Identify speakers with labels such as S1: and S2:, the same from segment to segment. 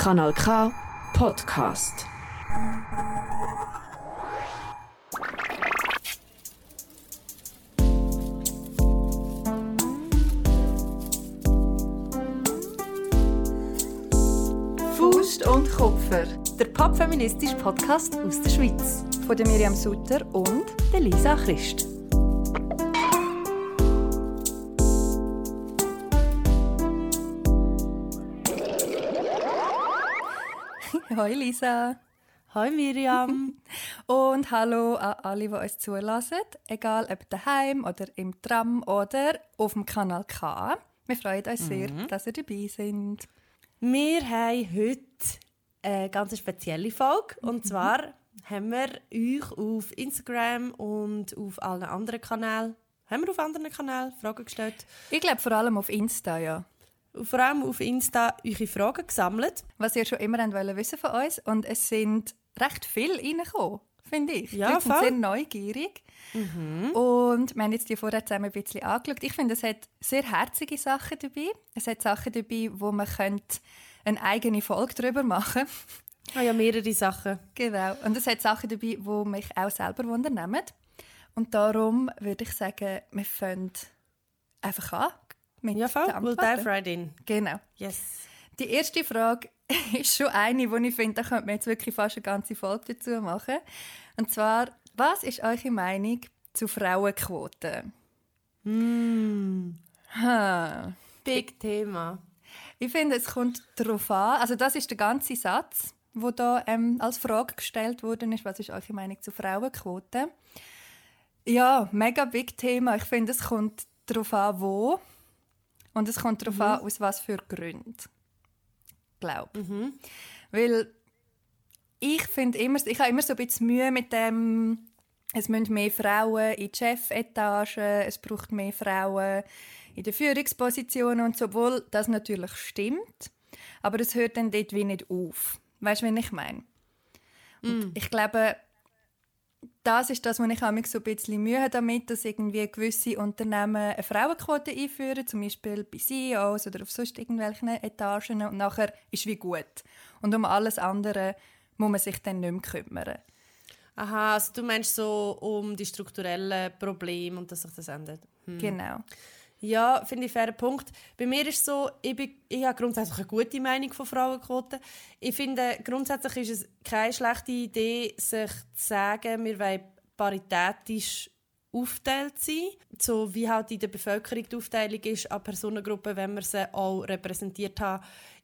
S1: Kanal K Podcast.
S2: Faust und Kupfer, der popfeministische Podcast aus der Schweiz. Von Miriam Sutter und Lisa Christ. Hoi Lisa.
S3: Hoi Miriam.
S2: Und hallo an alle, die uns zulassen, egal ob daheim oder im Tram oder auf dem Kanal K. Wir freuen uns sehr, dass ihr dabei seid.
S3: Wir haben heute eine ganz spezielle Folge. Und zwar haben wir euch auf Instagram und auf allen anderen Kanälen, haben wir auf anderen Kanälen Fragen gestellt?
S2: Ich glaube vor allem auf Insta, ja.
S3: Und vor allem auf Insta eure Fragen gesammelt.
S2: Was ihr schon immer wollt wissen von uns. Und es sind recht viele reingekommen, finde ich.
S3: Ja,
S2: Die sind
S3: voll.
S2: sehr neugierig. Und wir haben jetzt die vorher zusammen ein bisschen angeschaut. Ich finde, es hat sehr herzige Sachen dabei. Es hat Sachen dabei, wo man könnte eine eigene Folge darüber machen
S3: Ah ja, mehrere Sachen.
S2: Genau. Und es hat Sachen dabei, die mich auch selber wundern. Und darum würde ich sagen, wir fangen einfach an. Mit
S3: Ja, voll. We'll dive right in.
S2: Genau.
S3: Yes.
S2: Die erste Frage ist schon eine, wo ich finde, da könnte man jetzt wirklich fast eine ganze Folge dazu machen. Und zwar, was ist eure Meinung zu Frauenquoten? Ha.
S3: Big Thema.
S2: Ich finde, es kommt darauf an. Also das ist der ganze Satz, wo da ähm, als Frage gestellt worden ist. Was ist eure Meinung zu Frauenquoten? Ja, mega big Thema. Ich finde, es kommt darauf an, wo und es kommt darauf an, aus was für Gründen. Glaub. Weil ich finde immer, ich habe immer so ein bisschen Mühe mit dem, es müssen mehr Frauen in die Chefetagen, es braucht mehr Frauen in den Führungspositionen und so, obwohl das natürlich stimmt, aber es hört dann dort wie nicht auf. Weißt du, was ich meine? Und ich glaube, das ist das, wo ich manchmal so ein bisschen Mühe habe damit, dass irgendwie gewisse Unternehmen eine Frauenquote einführen, zum Beispiel bei CEOs oder auf sonst irgendwelchen Etagen und nachher ist wie gut. Und um alles andere muss man sich dann nicht mehr kümmern.
S3: Aha, also du meinst so um die strukturellen Probleme und dass sich das ändert.
S2: Genau.
S3: Ja, finde ich fairer Punkt. Bei mir ist es so, ich, bin, ich habe grundsätzlich eine gute Meinung von Frauenquoten. Ich finde, grundsätzlich ist es keine schlechte Idee, sich zu sagen, wir wollen paritätisch aufgeteilt sein. So wie halt in der Bevölkerung die Aufteilung ist an Personengruppen, wenn wir sie auch repräsentiert haben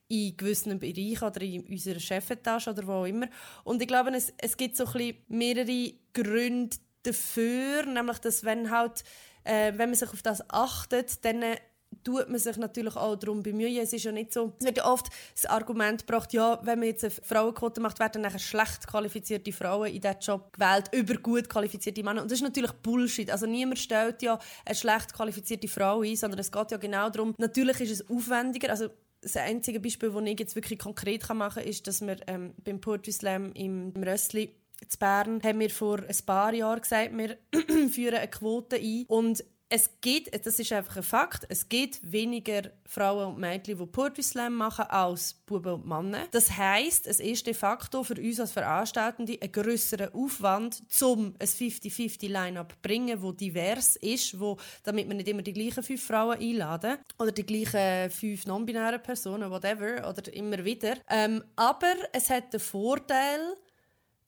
S3: in gewissen Bereichen oder in unserer Chefetage oder wo auch immer. Und ich glaube, es, es gibt so ein bisschen mehrere Gründe dafür, nämlich, dass wenn halt äh, wenn man sich auf das achtet, dann äh, tut man sich natürlich auch darum bemühen. Es ist ja nicht so, es wird ja oft das Argument gebracht, ja, wenn man jetzt eine Frauenquote macht, werden nachher schlecht qualifizierte Frauen in diesen Job gewählt über gut qualifizierte Männer. Und das ist natürlich Bullshit. Also niemand stellt ja eine schlecht qualifizierte Frau ein, sondern es geht ja genau darum, natürlich ist es aufwendiger, also das einzige Beispiel, das ich jetzt wirklich konkret machen kann, ist, dass wir ähm, beim Poetry Slam im Rössli in Bern haben wir vor ein paar Jahren gesagt, wir führen eine Quote ein und es gibt, das ist einfach ein Fakt, es gibt weniger Frauen und Mädchen, die Poetry Slam machen, als Buben und Männer. Das heisst, es ist de facto für uns als Veranstaltende ein grösserer Aufwand, um ein 50-50-Line-Up zu bringen, wo divers ist, wo, damit wir nicht immer die gleichen fünf Frauen einladen oder die gleichen fünf non-binären Personen, whatever, oder immer wieder. Ähm, aber es hat den Vorteil,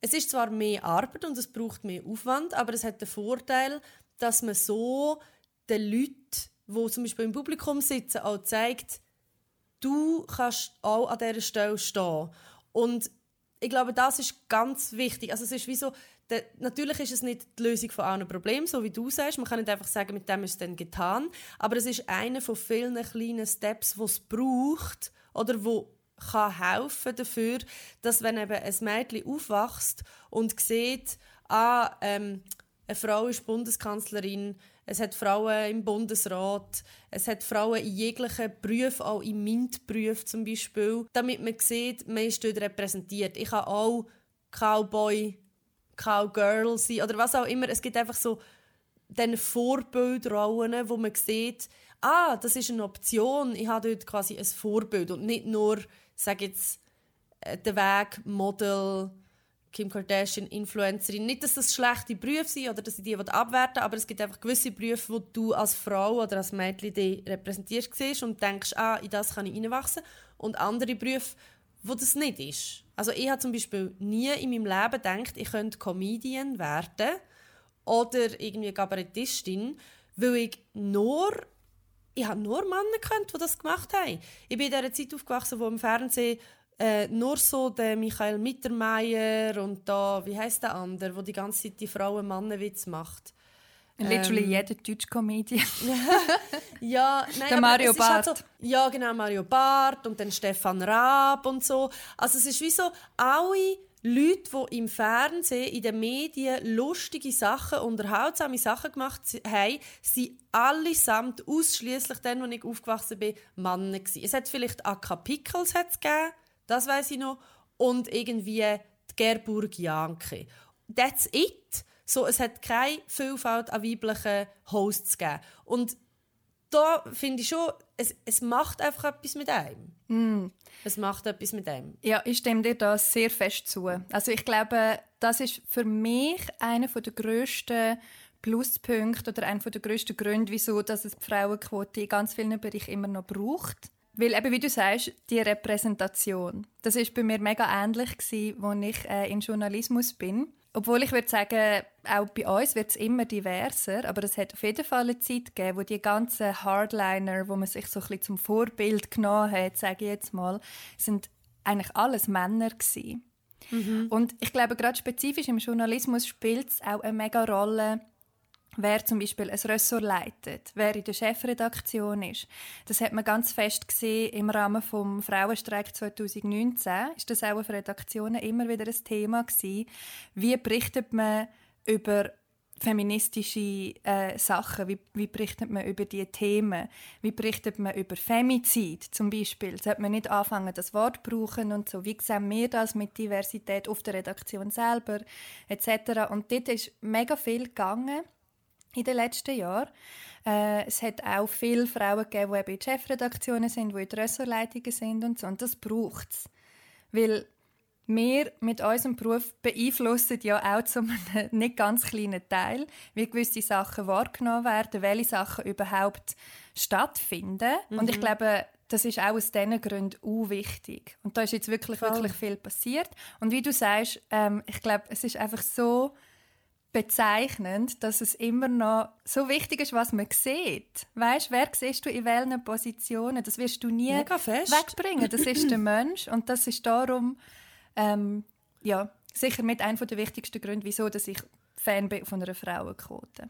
S3: es ist zwar mehr Arbeit und es braucht mehr Aufwand, aber es hat den Vorteil, dass man so den Leuten, die zum Beispiel im Publikum sitzen, auch zeigt, du kannst auch an dieser Stelle stehen. Und ich glaube, das ist ganz wichtig. Also es ist wie so, der, natürlich ist es nicht die Lösung von allen Problemen, so wie du sagst. Man kann nicht einfach sagen, mit dem ist es dann getan. Aber es ist einer von vielen kleinen Steps, die es braucht oder wo kann helfen dafür, dass wenn eben ein Mädchen aufwächst und sieht, ah, ähm, eine Frau ist Bundeskanzlerin, es hat Frauen im Bundesrat, es hat Frauen in jeglichen Berufen, auch in MINT-Berufen zum Beispiel, damit man sieht, man ist dort repräsentiert. Ich kann auch Cowboy, Cowgirl sein oder was auch immer. Es gibt einfach so diese Vorbildrollen, wo man sieht, ah, das ist eine Option, ich habe dort quasi ein Vorbild und nicht nur, sage jetzt, äh, der Weg Model, Kim Kardashian, Influencerin. Nicht, dass das schlechte Berufe sind oder dass ich die abwerten aber es gibt einfach gewisse Berufe, wo du als Frau oder als Mädchen die repräsentierst siehst und denkst, ah, in das kann ich reinwachsen. Und andere Berufe, wo das nicht ist. Also ich habe zum Beispiel nie in meinem Leben gedacht, ich könnte Comedian werden oder irgendwie Kabarettistin, weil ich nur ich habe nur Männer gekannt, die das gemacht haben. Ich bin in dieser Zeit aufgewachsen, wo im Fernsehen äh, nur so der Michael Mittermeier und da, wie heißt der andere, wo die ganze Zeit die Frauen Mannenwitz macht.
S2: Literally ähm, jeder deutsche Comedian.
S3: ja, nein,
S2: der Mario Barth. Halt
S3: so, ja, genau, Mario Barth und dann Stefan Raab und so. Also es ist wie so, alle Leute, die im Fernsehen, in den Medien lustige Sachen, unterhaltsame Sachen gemacht haben, sind allesamt ausschließlich dann, als ich aufgewachsen bin, Männer gewesen. Es hat vielleicht Akka Pickles gegeben, das weiß ich noch, und irgendwie die Gerburg Janke. That's it. So, es hat keine Vielfalt an weiblichen Hosts gegeben. Und da finde ich schon, es, es macht einfach etwas mit einem.
S2: Mm.
S3: Es macht etwas mit einem.
S2: Ja, ich stimme dir da sehr fest zu. Also ich glaube, das ist für mich einer der grössten Pluspunkte oder einer der grössten Gründe, wieso dass es die Frauenquote in ganz vielen Bereichen immer noch braucht. Weil eben, wie du sagst, die Repräsentation, das ist bei mir mega ähnlich gewesen, als ich äh, in Journalismus bin. Obwohl ich würde sagen, auch bei uns wird es immer diverser, aber es hat auf jeden Fall eine Zeit gegeben, wo die ganzen Hardliner, wo man sich so ein bisschen zum Vorbild genommen hat, sage ich jetzt mal, sind eigentlich alles Männer gewesen. Mhm. Und ich glaube, gerade spezifisch im Journalismus spielt es auch eine mega Rolle, wer zum Beispiel ein Ressort leitet, wer in der Chefredaktion ist. Das hat man ganz fest gesehen im Rahmen des Frauenstreik 2019. Ist das auch auf Redaktionen immer wieder ein Thema gewesen. Wie berichtet man über feministische äh, Sachen, wie, wie berichtet man über diese Themen, wie berichtet man über Femizid zum Beispiel, sollte man nicht anfangen, das Wort zu brauchen und so, wie sehen wir das mit Diversität auf der Redaktion selber, etc. Und dort ist mega viel gegangen in den letzten Jahren. Äh, es hat auch viele Frauen gegeben, die eben in Chefredaktionen sind, die in Ressortleitungen sind und so. Und das braucht es. Weil wir mit unserem Beruf beeinflussen ja auch zu einem nicht ganz kleinen Teil, wie gewisse Sachen wahrgenommen werden, welche Sachen überhaupt stattfinden. Mhm. Und ich mhm. glaube, das ist auch aus diesen Gründen auch wichtig. Und da ist jetzt wirklich, Voll. wirklich viel passiert. Und wie du sagst, ähm, ich glaube, es ist einfach so bezeichnend, dass es immer noch so wichtig ist, was man sieht. Weißt, wer siehst du in welchen Positionen? Das wirst du nie wegbringen. Das ist der Mensch und das ist darum ähm, ja sicher mit einer der wichtigsten Gründe, wieso dass ich Fan bin von einer Frauenquote.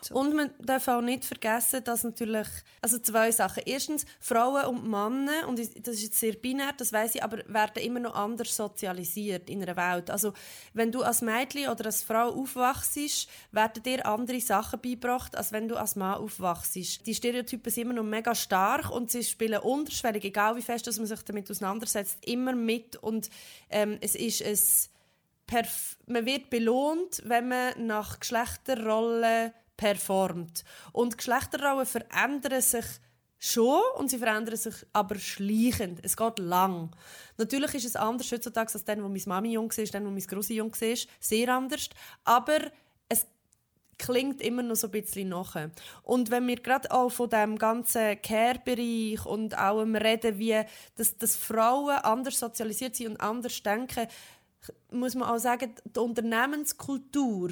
S3: So. Und man darf auch nicht vergessen, dass natürlich, also zwei Sachen. Erstens, Frauen und Männer, und das ist jetzt sehr binär, das weiß ich, aber werden immer noch anders sozialisiert in einer Welt. Also, wenn du als Mädchen oder als Frau aufwachst, werden dir andere Sachen beigebracht, als wenn du als Mann aufwachst. Die Stereotypen sind immer noch mega stark und sie spielen unterschwellig, egal wie fest dass man sich damit auseinandersetzt, immer mit und ähm, es ist ein man wird belohnt, wenn man nach Geschlechterrollen performt. Und Geschlechterrollen verändern sich schon und sie verändern sich aber schleichend. Es geht lang. Natürlich ist es anders heutzutage als dann, wo meine Mami jung war, dann, wo meine Grosse jung war. Sehr anders. Aber es klingt immer noch so ein bisschen nach. Und wenn wir gerade auch von dem ganzen Care-Bereich und auch reden, wie dass, dass Frauen anders sozialisiert sind und anders denken, muss man auch sagen, die Unternehmenskultur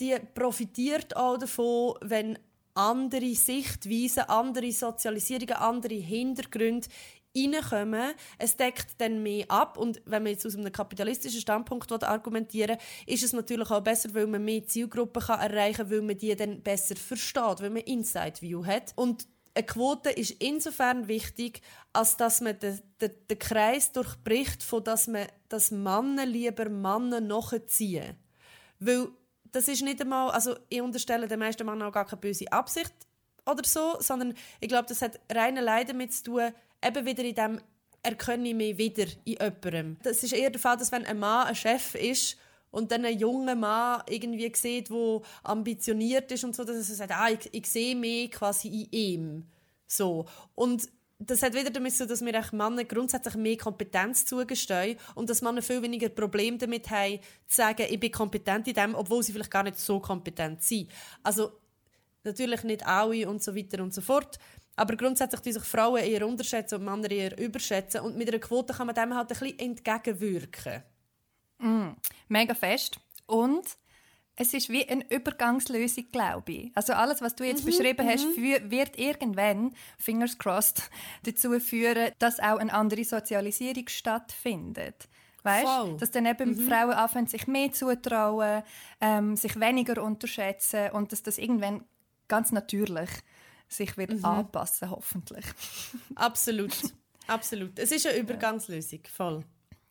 S3: die profitiert auch davon, wenn andere Sichtweisen, andere Sozialisierungen, andere Hintergründe reinkommen. Es deckt dann mehr ab. Und wenn man jetzt aus einem kapitalistischen Standpunkt argumentieren will, ist es natürlich auch besser, weil man mehr Zielgruppen kann erreichen kann, weil man die dann besser versteht, weil man Inside-View hat. Und eine Quote ist insofern wichtig, als dass man den, den, den Kreis durchbricht, von dass man das Männer lieber Männer nachziehen. Weil das ist nicht einmal, also ich unterstelle den meisten Männern auch gar keine böse Absicht oder so, sondern ich glaube, das hat rein allein damit zu tun, eben wieder in dem erkenne ich mich wieder in jemandem. Das ist eher der Fall, dass wenn ein Mann ein Chef ist und dann ein junger Mann irgendwie sieht, der ambitioniert ist und so, dass er sagt, ah, ich, ich sehe mich quasi in ihm. So. Und das hat wieder damit zu dass wir Männer grundsätzlich mehr Kompetenz zugestehen und dass Männer viel weniger Probleme damit haben, zu sagen, ich bin kompetent in dem, obwohl sie vielleicht gar nicht so kompetent sind. Also natürlich nicht alle und so weiter und so fort. Aber grundsätzlich die sich Frauen eher unterschätzen und Männer eher überschätzen. Und mit einer Quote kann man dem halt ein bisschen entgegenwirken.
S2: Mm, mega fest. Und es ist wie eine Übergangslösung, glaube ich. Also alles, was du jetzt mhm, beschrieben hast, für, wird irgendwann, fingers crossed, dazu führen, dass auch eine andere Sozialisierung stattfindet. Weißt? Dass dann eben mhm. Frauen anfangen, sich mehr zutrauen, ähm, sich weniger unterschätzen und dass das irgendwann ganz natürlich sich wird mhm. anpassen, hoffentlich.
S3: Absolut. Absolut. Es ist eine Übergangslösung, voll.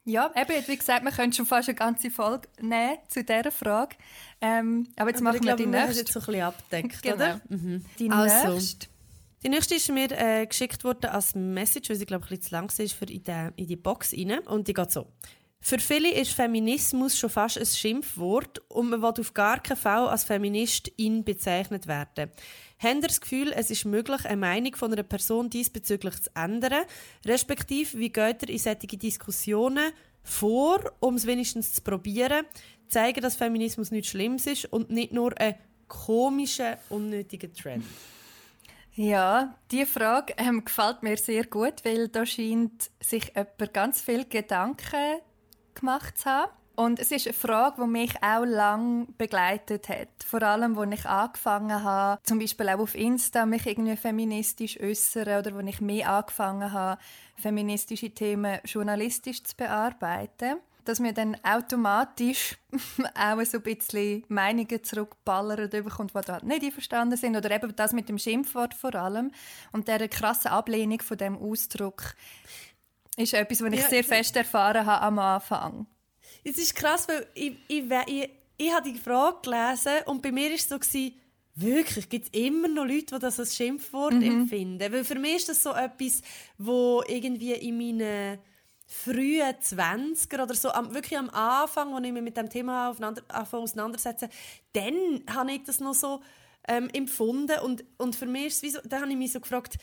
S2: Ja, eben, wie gesagt, wir können schon fast eine ganze Folge nehmen zu dieser Frage. Ähm, aber jetzt aber machen wir glaube, die nächste.
S3: jetzt so ein bisschen abdeckt, genau. oder? Mhm.
S2: Die also, nächste.
S3: Die nächste ist mir äh, geschickt worden als Message, weil sie glaube ich ein bisschen zu lang ist für in die, in die Box rein. Und die geht so. Für viele ist Feminismus schon fast ein Schimpfwort und man will auf gar keinen Fall als Feministin bezeichnet werden. Haben Sie das Gefühl, es ist möglich, eine Meinung von einer Person diesbezüglich zu ändern? Respektive, wie geht ihr in solche Diskussionen vor, um es wenigstens zu probieren, zeigen, dass Feminismus nichts Schlimmes ist und nicht nur ein komischer, unnötiger Trend?
S2: Ja, die Frage ähm, gefällt mir sehr gut, weil da scheint sich jemand ganz viel Gedanken gemacht zu haben. Und es ist eine Frage, die mich auch lange begleitet hat. Vor allem, als ich angefangen habe, zum Beispiel auch auf Insta, mich irgendwie feministisch äußern oder als ich mehr angefangen habe, feministische Themen journalistisch zu bearbeiten. Dass mir dann automatisch auch so ein bisschen Meinungen zurückballern bekommt, die da nicht einverstanden sind. Oder eben das mit dem Schimpfwort vor allem. Und der krasse Ablehnung von dem Ausdruck ist etwas, was ich ja, sehr fest erfahren habe am Anfang.
S3: Es ist krass, weil ich, ich, ich, ich habe die Frage gelesen und bei mir war es so, gewesen, wirklich, gibt es immer noch Leute, die das als Schimpfwort mhm. empfinden. Weil für mich ist das so etwas, wo irgendwie in meinen frühen 20er oder so, am, wirklich am Anfang, als ich mich mit dem Thema aufeinander, auseinandersetze, dann habe ich das noch so ähm, empfunden und, und für mich ist es wie so, da habe ich mich so gefragt,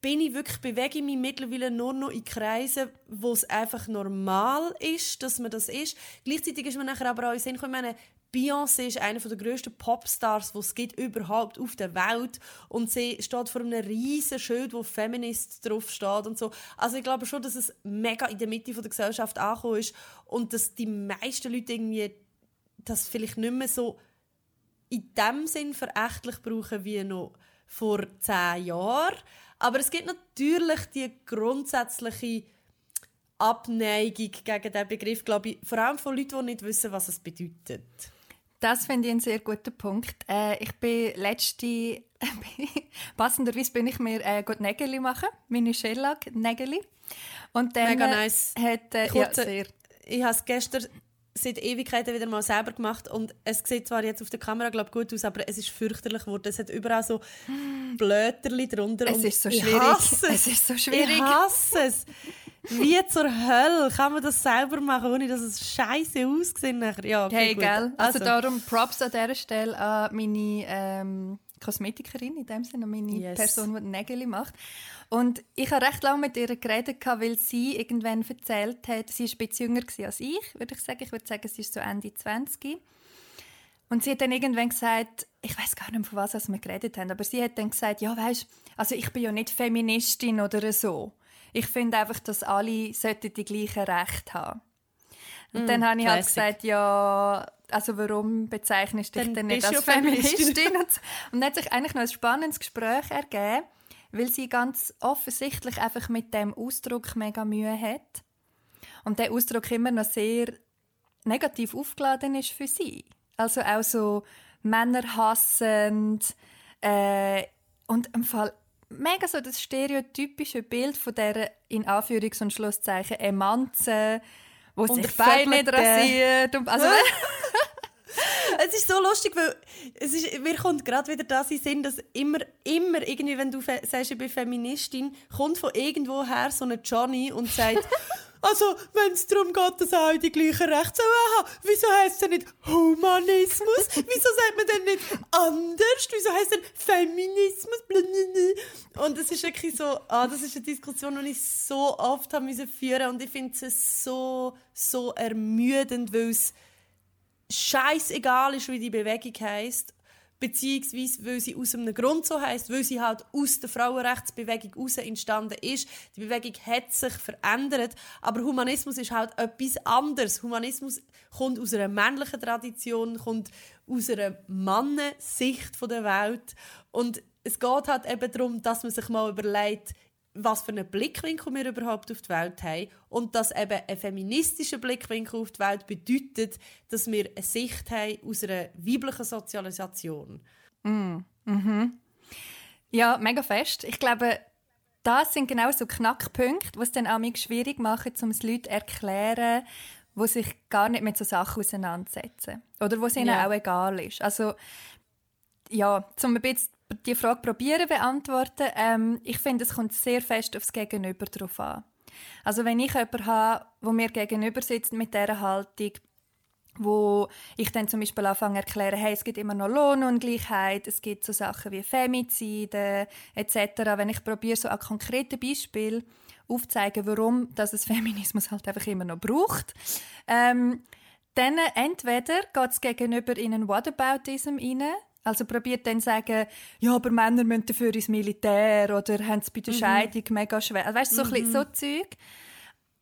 S3: bin ich wirklich, bewege ich mich mittlerweile nur noch in Kreisen, wo es einfach normal ist, dass man das ist. Gleichzeitig ist man nachher aber auch in Sinn ich meine, Beyoncé ist einer der grössten Popstars, die es gibt überhaupt auf der Welt und sie steht vor einem riesen Schild, wo Feminist drauf steht und so. Also ich glaube schon, dass es mega in der Mitte der Gesellschaft angekommen ist und dass die meisten Leute irgendwie das vielleicht nicht mehr so in dem Sinn verächtlich brauchen wie noch vor zehn Jahren. Aber es gibt natürlich die grundsätzliche Abneigung gegen diesen Begriff, glaube ich, vor allem von Leuten, die nicht wissen, was es bedeutet.
S2: Das finde ich einen sehr guten Punkt. Äh, ich bin letzte, passenderweise bin ich mir äh, gut Nägel machen, meine Shellac-Nägel.
S3: Und dann Mega nice.
S2: hat, äh, Kurze, ja, sehr.
S3: Ich habe es gestern seit Ewigkeiten wieder mal selber gemacht und es sieht zwar jetzt auf der Kamera glaub, gut aus, aber es ist fürchterlich geworden. Es hat überall so Blöterli drunter.
S2: Es ist so schwierig.
S3: Hasse
S2: es. es ist so schwierig.
S3: Ich hasse es. Wie zur Hölle kann man das selber machen, ohne dass es scheiße aussieht Ja,
S2: okay, hey, gut. gell? Also, also darum Props an dieser Stelle an meine ähm, Kosmetikerin, in dem Sinne, meine yes. Person, die Nägel macht. Und ich habe recht lange mit ihr geredet, weil sie irgendwann erzählt hat, sie war ein bisschen jünger als ich, würde ich sagen. Ich würde sagen, sie ist so Ende 20. Und sie hat dann irgendwann gesagt, ich weiß gar nicht, von was wir geredet haben, aber sie hat dann gesagt, ja, weißt, also ich bin ja nicht Feministin oder so. Ich finde einfach, dass alle sollten die gleichen Rechte haben. Und mm, dann habe ich halt gesagt, ja, also warum bezeichnest du dich denn nicht als Feministin? Und dann hat sich eigentlich noch ein spannendes Gespräch ergeben weil sie ganz offensichtlich einfach mit dem Ausdruck mega Mühe hat und der Ausdruck immer noch sehr negativ aufgeladen ist für sie. Also auch so Männer hassend äh, und im Fall mega so das stereotypische Bild von der in Anführungs- und Schlusszeichen Emanze, wo und sich beide nicht rasiert. Und, also,
S3: es ist so lustig, weil es ist, mir kommt gerade wieder das in Sinn, dass immer, immer irgendwie, wenn du sagst, ich bin Feministin, kommt von irgendwoher so ein Johnny und sagt, also wenn es darum geht, dass alle die gleichen Rechte haben, wieso heißt es denn nicht Humanismus? wieso sagt man denn nicht anders? Wieso heißt es denn Feminismus? Und das ist wirklich so, ah, das ist eine Diskussion, die ich so oft haben müssen führen und ich finde es so, so ermüdend, weil es scheißegal ist, wie die Bewegung heißt beziehungsweise weil sie aus einem Grund so heißt, weil sie halt aus der Frauenrechtsbewegung heraus entstanden ist. Die Bewegung hat sich verändert, aber Humanismus ist halt etwas anderes. Humanismus kommt aus einer männlichen Tradition, kommt aus einer Mannensicht der Welt und es geht halt eben darum, dass man sich mal überlegt, was für einen Blickwinkel wir überhaupt auf die Welt haben und dass eben ein feministischer Blickwinkel auf die Welt bedeutet, dass wir eine Sicht haben aus einer weiblichen Sozialisation.
S2: Mm. Mhm. Ja, mega fest. Ich glaube, das sind genau so Knackpunkte, die es dann auch schwierig machen, um es Leuten zu erklären, die sich gar nicht mit so Sachen auseinandersetzen. Oder wo es ihnen ja. auch egal ist. Also, ja, um ein bisschen die Frage probieren beantworten. Ähm, ich finde, es kommt sehr fest aufs Gegenüber drauf an. Also wenn ich jemanden habe, der mir gegenüber sitzt mit dieser Haltung, wo ich dann zum Beispiel anfange zu erklären, hey, es gibt immer noch Lohnungleichheit, es gibt so Sachen wie Femizide etc. Wenn ich probiere, so ein konkretes Beispiel aufzuzeigen, warum dass es Feminismus halt einfach immer noch braucht, ähm, dann entweder geht es gegenüber in einen Whataboutism rein, also probiert dann sagen, ja, aber Männer müssen dafür ins Militär oder haben es bei der mhm. Scheidung mega schwer. Also, weißt du, so, mhm. so Zeug.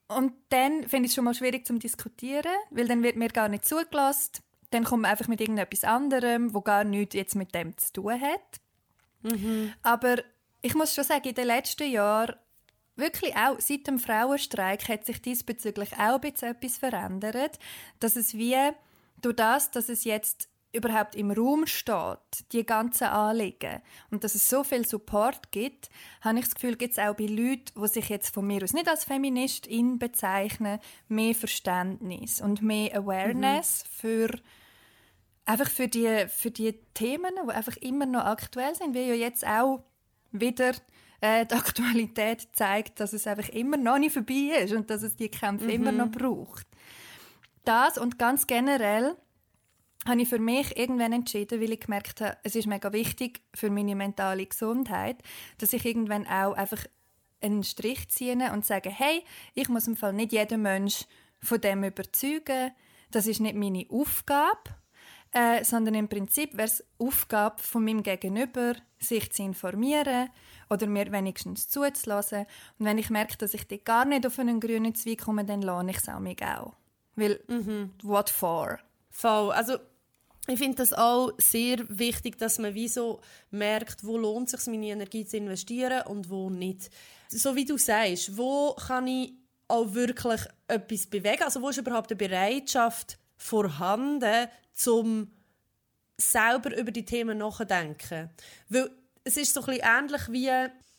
S2: Und dann finde ich es schon mal schwierig zu diskutieren, weil dann wird mir gar nicht zugelassen. Dann kommt man einfach mit irgendetwas anderem, wo gar nichts jetzt mit dem zu tun hat. Mhm. Aber ich muss schon sagen, in den letzten Jahren, wirklich auch seit dem Frauenstreik, hat sich diesbezüglich auch ein bisschen etwas verändert, dass es wie durch das, dass es jetzt überhaupt im Raum steht, die ganzen Anliegen und dass es so viel Support gibt, habe ich das Gefühl, gibt es auch bei Leuten, die sich jetzt von mir aus nicht als Feministin bezeichnen, mehr Verständnis und mehr Awareness mhm. für einfach für die, für die Themen, die einfach immer noch aktuell sind, wie ja jetzt auch wieder äh, die Aktualität zeigt, dass es einfach immer noch nicht vorbei ist und dass es die Kämpfe mhm. immer noch braucht. Das und ganz generell habe ich für mich irgendwann entschieden, weil ich gemerkt habe, es ist mega wichtig für meine mentale Gesundheit, dass ich irgendwann auch einfach einen Strich ziehe und sage, hey, ich muss im Fall nicht jeden Mensch von dem überzeugen. Das ist nicht meine Aufgabe, äh, sondern im Prinzip wäre es Aufgabe von meinem Gegenüber, sich zu informieren oder mir wenigstens zuzulassen. Und wenn ich merke, dass ich gar nicht auf einen grünen Zweig komme, dann lohne ich es auch mich auch. Weil, mhm. what for?
S3: Voll. Also ich finde das auch sehr wichtig, dass man wie so merkt, wo lohnt es sich, meine Energie zu investieren und wo nicht. So wie du sagst, wo kann ich auch wirklich etwas bewegen? Also wo ist überhaupt eine Bereitschaft vorhanden, um selber über die Themen nachzudenken? Weil es ist so ein bisschen ähnlich wie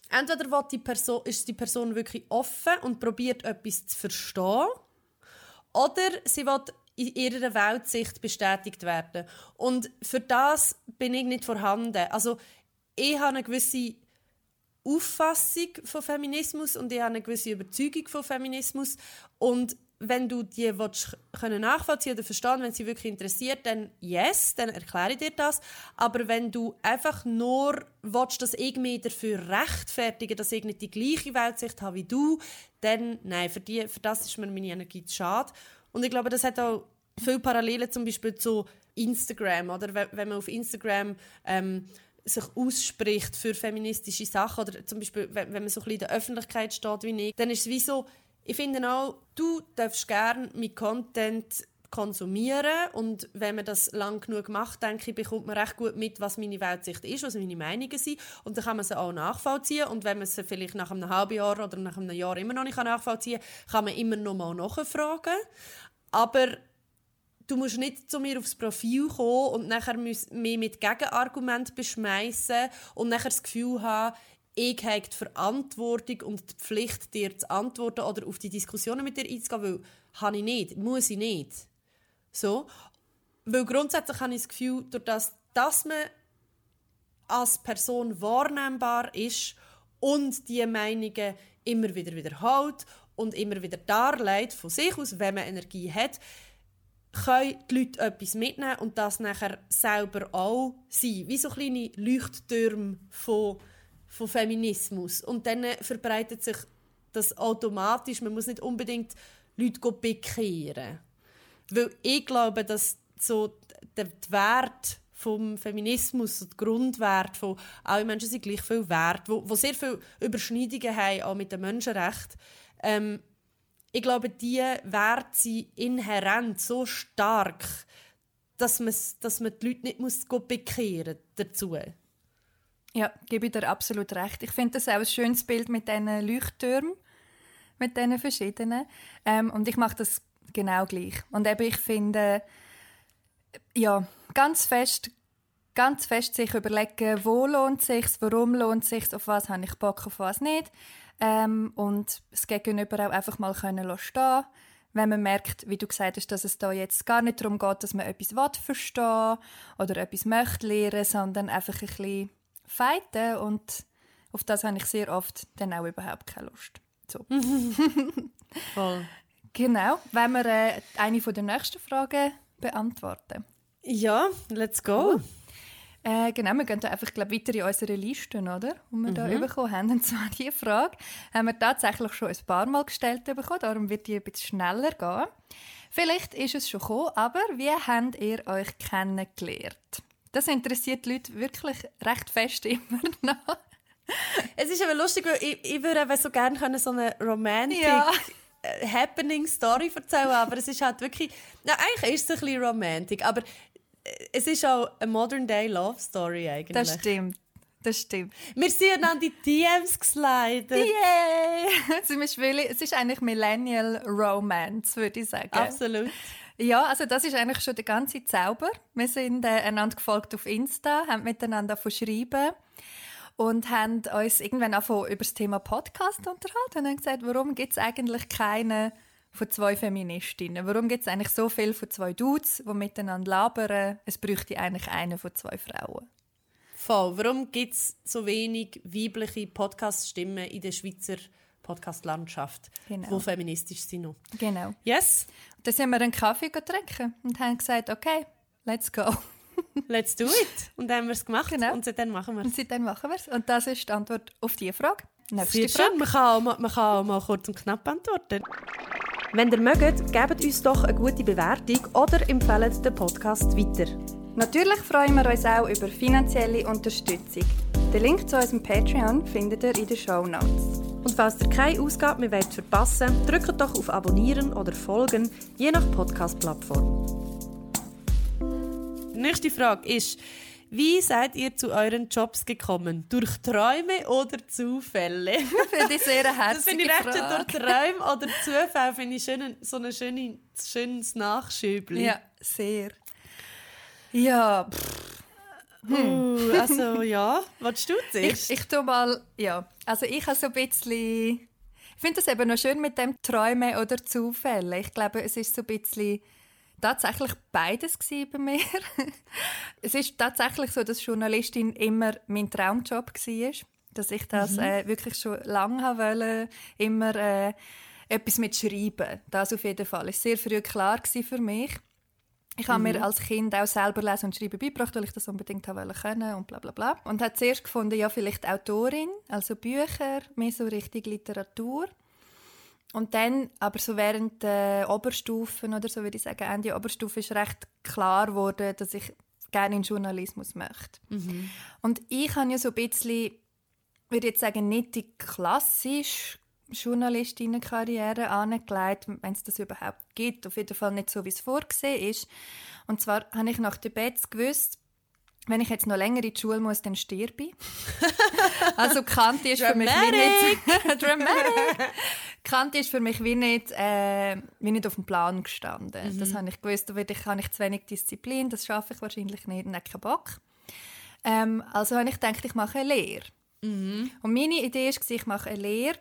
S3: entweder die Person, ist die Person wirklich offen und probiert etwas zu verstehen, oder sie will in ihrer Weltsicht bestätigt werden. Und für das bin ich nicht vorhanden. Also ich habe eine gewisse Auffassung von Feminismus und ich habe eine gewisse Überzeugung von Feminismus und wenn du die willst, können nachvollziehen oder verstehen, wenn sie wirklich interessiert, dann yes, dann erkläre ich dir das. Aber wenn du einfach nur willst, dass ich mich dafür rechtfertige, dass ich nicht die gleiche Weltsicht habe wie du, dann nein, für, die, für das ist mir meine Energie zu schade. Und ich glaube, das hat auch viele Parallelen zum Beispiel zu Instagram. Oder wenn man auf Instagram ähm, sich ausspricht für feministische Sachen oder zum Beispiel, wenn, man so ein bisschen in der Öffentlichkeit steht wie ich, dann ist es wie so, ich finde auch, du darfst gerne mit Content konsumieren und wenn man das lang genug macht, denke ich, bekommt man recht gut mit, was meine Weltsicht ist, was meine Meinungen sind und dann kann man sie auch nachvollziehen und wenn man sie vielleicht nach einem halben Jahr oder nach einem Jahr immer noch nicht nachvollziehen kann, kann man immer noch mal nachfragen. Aber du musst nicht zu mir aufs Profil kommen und nachher mich mit Gegenargumenten beschmeißen und nachher das Gefühl haben, ich habe die Verantwortung und die Pflicht, dir zu antworten oder auf die Diskussionen mit dir einzugehen, weil habe ich nicht, muss ich nicht. So. Weil grundsätzlich habe ich das Gefühl, durch das, dass man als Person wahrnehmbar ist und die Meinungen immer wieder wiederholt und immer wieder darlegt von sich aus, wenn man Energie hat, können die Leute etwas mitnehmen und das nachher selber auch sein. Wie so kleine Leuchttürme von, von Feminismus. Und dann verbreitet sich das automatisch. Man muss nicht unbedingt Leute bekehren. Weil ich glaube, dass so der Wert vom Feminismus, der Grundwert von alle Menschen sind gleich viel wert, wo, wo sehr viele Überschneidungen haben, auch mit den Menschenrechten, ähm, ich glaube, diese Werte sind inhärent so stark, dass, dass man die Leute nicht muss bekehren dazu.
S2: Ja, gebe ich dir absolut recht. Ich finde das auch ein schönes Bild mit diesen Leuchttürmen, mit diesen verschiedenen. Ähm, und ich mache das genau gleich. Und eben, ich finde, ja, ganz fest, ganz fest sich überlegen, wo lohnt es sich, warum lohnt es sich, auf was habe ich Bock, auf was nicht. Ähm, und das Gegenüber auch einfach mal können stehen wenn man merkt, wie du gesagt hast, dass es da jetzt gar nicht darum geht, dass man etwas verstehen oder etwas möchte lernen, sondern einfach ein bisschen fighten und auf das habe ich sehr oft dann auch überhaupt keine Lust. So.
S3: Voll.
S2: Genau. Wenn wir äh, eine von den nächsten Fragen beantworten.
S3: Ja, let's go.
S2: Äh, genau, wir gehen da einfach glaub, weiter in unsere Listen, oder? Die wir mhm. da bekommen haben. Und zwar diese Frage haben wir tatsächlich schon ein paar Mal gestellt bekommen, darum wird die ein bisschen schneller gehen. Vielleicht ist es schon gekommen, aber wie habt ihr euch kennengelernt? Das interessiert die Leute wirklich recht fest immer noch.
S3: Es ist aber lustig, weil ich, ich würde so gerne so eine Romantik ja. Äh, Happening Story erzählen, aber es ist halt wirklich, na, eigentlich ist es ein bisschen romantic, aber es ist auch eine Modern Day Love Story eigentlich.
S2: Das stimmt. Das stimmt.
S3: Wir sind an die DMs geslidet.
S2: Yay! es ist eigentlich Millennial Romance, würde ich sagen.
S3: Absolut.
S2: Ja, also das ist eigentlich schon der ganze Zauber. Wir sind äh, einander gefolgt auf Insta, haben miteinander verschrieben und haben uns irgendwann auch über das Thema Podcast unterhalten und haben gesagt, warum gibt es eigentlich keine von zwei Feministinnen? Warum gibt es eigentlich so viel von zwei Dudes, die miteinander labern? Es bräuchte eigentlich eine von zwei Frauen.
S3: Voll. Warum gibt es so wenig weibliche Podcast-Stimmen in der Schweizer Podcast-Landschaft, genau. die feministisch sind?
S2: Genau.
S3: Yes.
S2: Dann sind wir einen Kaffee getrunken und haben gesagt, okay, let's go.
S3: Let's do it. Und dann haben wir es gemacht
S2: genau.
S3: und seitdem machen wir es.
S2: Und seitdem machen wir es. Und das ist die Antwort auf diese Frage.
S3: Nächste Frage. Schön. Man kann, mal, man kann auch mal kurz und knapp antworten.
S1: Wenn ihr mögt, gebt uns doch eine gute Bewertung oder empfehlt den Podcast weiter.
S2: Natürlich freuen wir uns auch über finanzielle Unterstützung. Den Link zu unserem Patreon findet ihr in den Show Notes.
S1: Und falls ihr keine Ausgabe mehr wollt verpassen drückt doch auf Abonnieren oder Folgen, je nach Podcast-Plattform.
S3: Die nächste Frage ist, wie seid ihr zu euren Jobs gekommen? Durch Träume oder Zufälle?
S2: finde ich sehr herzliche Das
S3: finde ich recht schön. Durch Träume oder Zufälle finde ich schön, so ein schöne, schönes Nachschübli.
S2: Ja, sehr. Ja,
S3: hm. uh, also ja, was du
S2: zuerst? Ich, ich tue mal, ja, also ich habe so ein bisschen... Ich finde das eben noch schön mit dem Träume oder Zufälle. Ich glaube, es ist so ein bisschen tatsächlich beides bei mir. es ist tatsächlich so, dass Journalistin immer mein Traumjob war. Dass ich das mhm. äh, wirklich schon lange wollte, immer äh, etwas mit Schreiben. Das auf jeden Fall. War sehr früh klar für mich. Ich habe mhm. mir als Kind auch selber Lesen und Schreiben beigebracht, weil ich das unbedingt wollte können und bla bla bla. Und habe zuerst gefunden, ja, vielleicht Autorin, also Bücher, mehr so richtig Literatur. Und dann, aber so während der Oberstufen oder so würde ich sagen, Ende Oberstufe ist recht klar geworden, dass ich gerne in Journalismus möchte. Mhm. Und ich habe ja so ein bisschen, würde jetzt sagen, nicht die klassische Journalistinnenkarriere angelegt, wenn es das überhaupt gibt. Auf jeden Fall nicht so, wie es vorgesehen ist. Und zwar habe ich nach der Betz gewusst, wenn ich jetzt noch länger in die Schule muss, dann stirbe ich. also Kante ist für mich wie nicht... Dramatic! Kante ist für mich wie nicht, äh, wie nicht auf dem Plan gestanden. Mhm. Das habe ich gewusst, da ich, habe ich zu wenig Disziplin, das schaffe ich wahrscheinlich nicht und keinen Bock. Ähm, also habe ich gedacht, ich mache eine Lehre. Mhm. Und meine Idee war, ich mache eine Lehre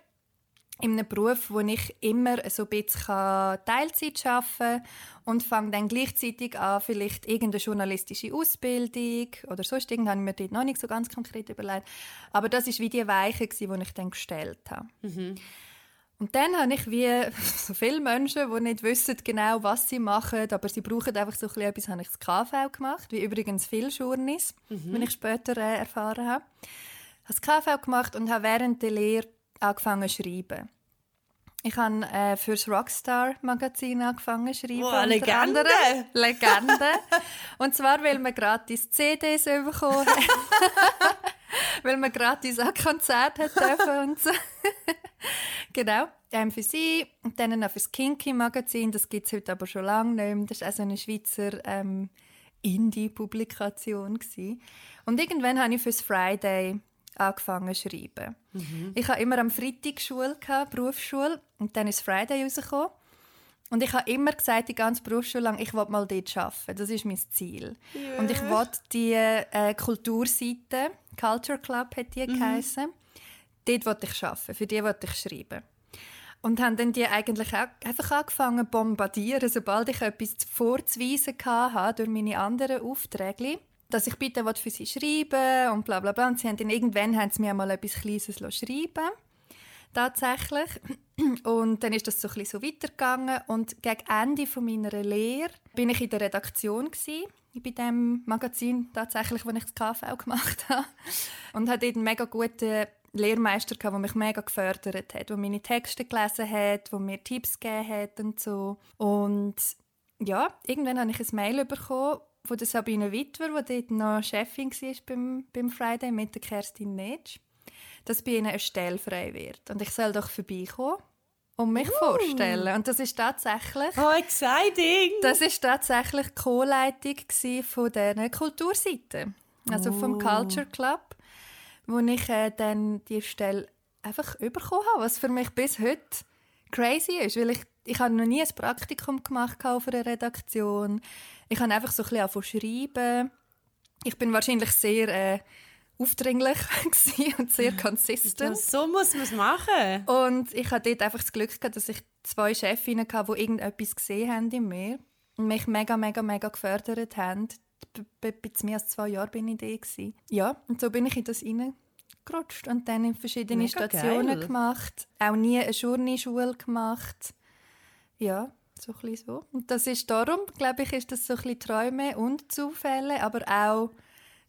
S2: in einem Beruf, wo ich immer so ein bisschen Teilzeit arbeiten kann und fange dann gleichzeitig an, vielleicht irgendeine journalistische Ausbildung oder sonst irgendwas, habe ich mir dort noch nicht so ganz konkret überlegt. Aber das ist wie die Weiche, die ich dann gestellt habe. Mhm. Und dann habe ich wie so viele Menschen, die nicht wissen genau, was sie machen, aber sie brauchen einfach so etwas, habe ich das KV gemacht, wie übrigens viele Journeys, mhm. wenn ich später äh, erfahren habe. Ich habe das KV gemacht und habe während der Lehre angefangen zu schreiben. Ich habe äh, für das Rockstar-Magazin angefangen zu schreiben.
S3: Oh, Legende!
S2: Legende. und zwar, weil wir gratis CDs bekommen haben. weil man gratis ein Konzert hat dürfen und so. genau, ähm, für sie und dann noch für das Kinky-Magazin, das gibt es heute aber schon lange nicht mehr. Das war also eine Schweizer ähm, Indie-Publikation. Und irgendwann habe ich für das Friday angefangen zu schreiben. Mhm. Ich hatte immer am Freitag Schule, gehabt, Berufsschule, und dann ist Friday rausgekommen. Und ich habe immer gesagt, die ganze Berufsschule lang, ich will mal dort arbeiten. Das ist mein Ziel. Yeah. Und ich wollte die äh, Kulturseite, Culture Club hat die mhm. geheißen, dort wollte ich arbeiten, für die wollte ich schreiben. Und haben dann die eigentlich auch einfach angefangen zu bombardieren, sobald ich etwas vorzuweisen hatte durch meine anderen Aufträge dass ich bitte für sie schreiben und bla bla bla. Und sie haben dann, irgendwann haben sie mir mal etwas Kleines schreiben tatsächlich. Und dann ist das so ein so weitergegangen. Und gegen Ende von meiner Lehre bin ich in der Redaktion gewesen, bei dem Magazin tatsächlich, wo ich das KV gemacht habe. Und hatte einen mega guten Lehrmeister, der mich mega gefördert hat, der meine Texte gelesen hat, der mir Tipps gegeben hat und so. Und ja, irgendwann habe ich ein Mail bekommen von der Sabine Wittwer, die dort noch Chefin war beim, beim Friday mit der Kerstin Netsch, dass bei ihnen eine Stelle frei wird. Und ich soll doch vorbeikommen und mich uh. vorstellen. Und das ist tatsächlich...
S3: Oh, exciting!
S2: Das ist tatsächlich die Co-Leitung von dieser Kulturseite. Also vom uh. Culture Club, wo ich äh, dann die Stelle einfach bekommen habe, was für mich bis heute crazy ist, weil ich, ich habe noch nie ein Praktikum gemacht auf einer Redaktion. Ich habe einfach so ein bisschen schreiben. Ich bin wahrscheinlich sehr äh, aufdringlich und sehr consistent. Ja,
S3: so muss man es machen.
S2: Und ich hatte dort einfach das Glück gehabt, dass ich zwei Chefinnen hatte, die irgendetwas gesehen haben in mir und mich mega, mega, mega gefördert haben. Bei mehr als zwei Jahren bin ich da. Gewesen. Ja, und so bin ich in das reingerutscht und dann in verschiedene mega Stationen geil. gemacht. Auch nie eine Journeyschule gemacht. Ja, so ein so. Und das ist darum, glaube ich, ist das so ein bisschen Träume und Zufälle, aber auch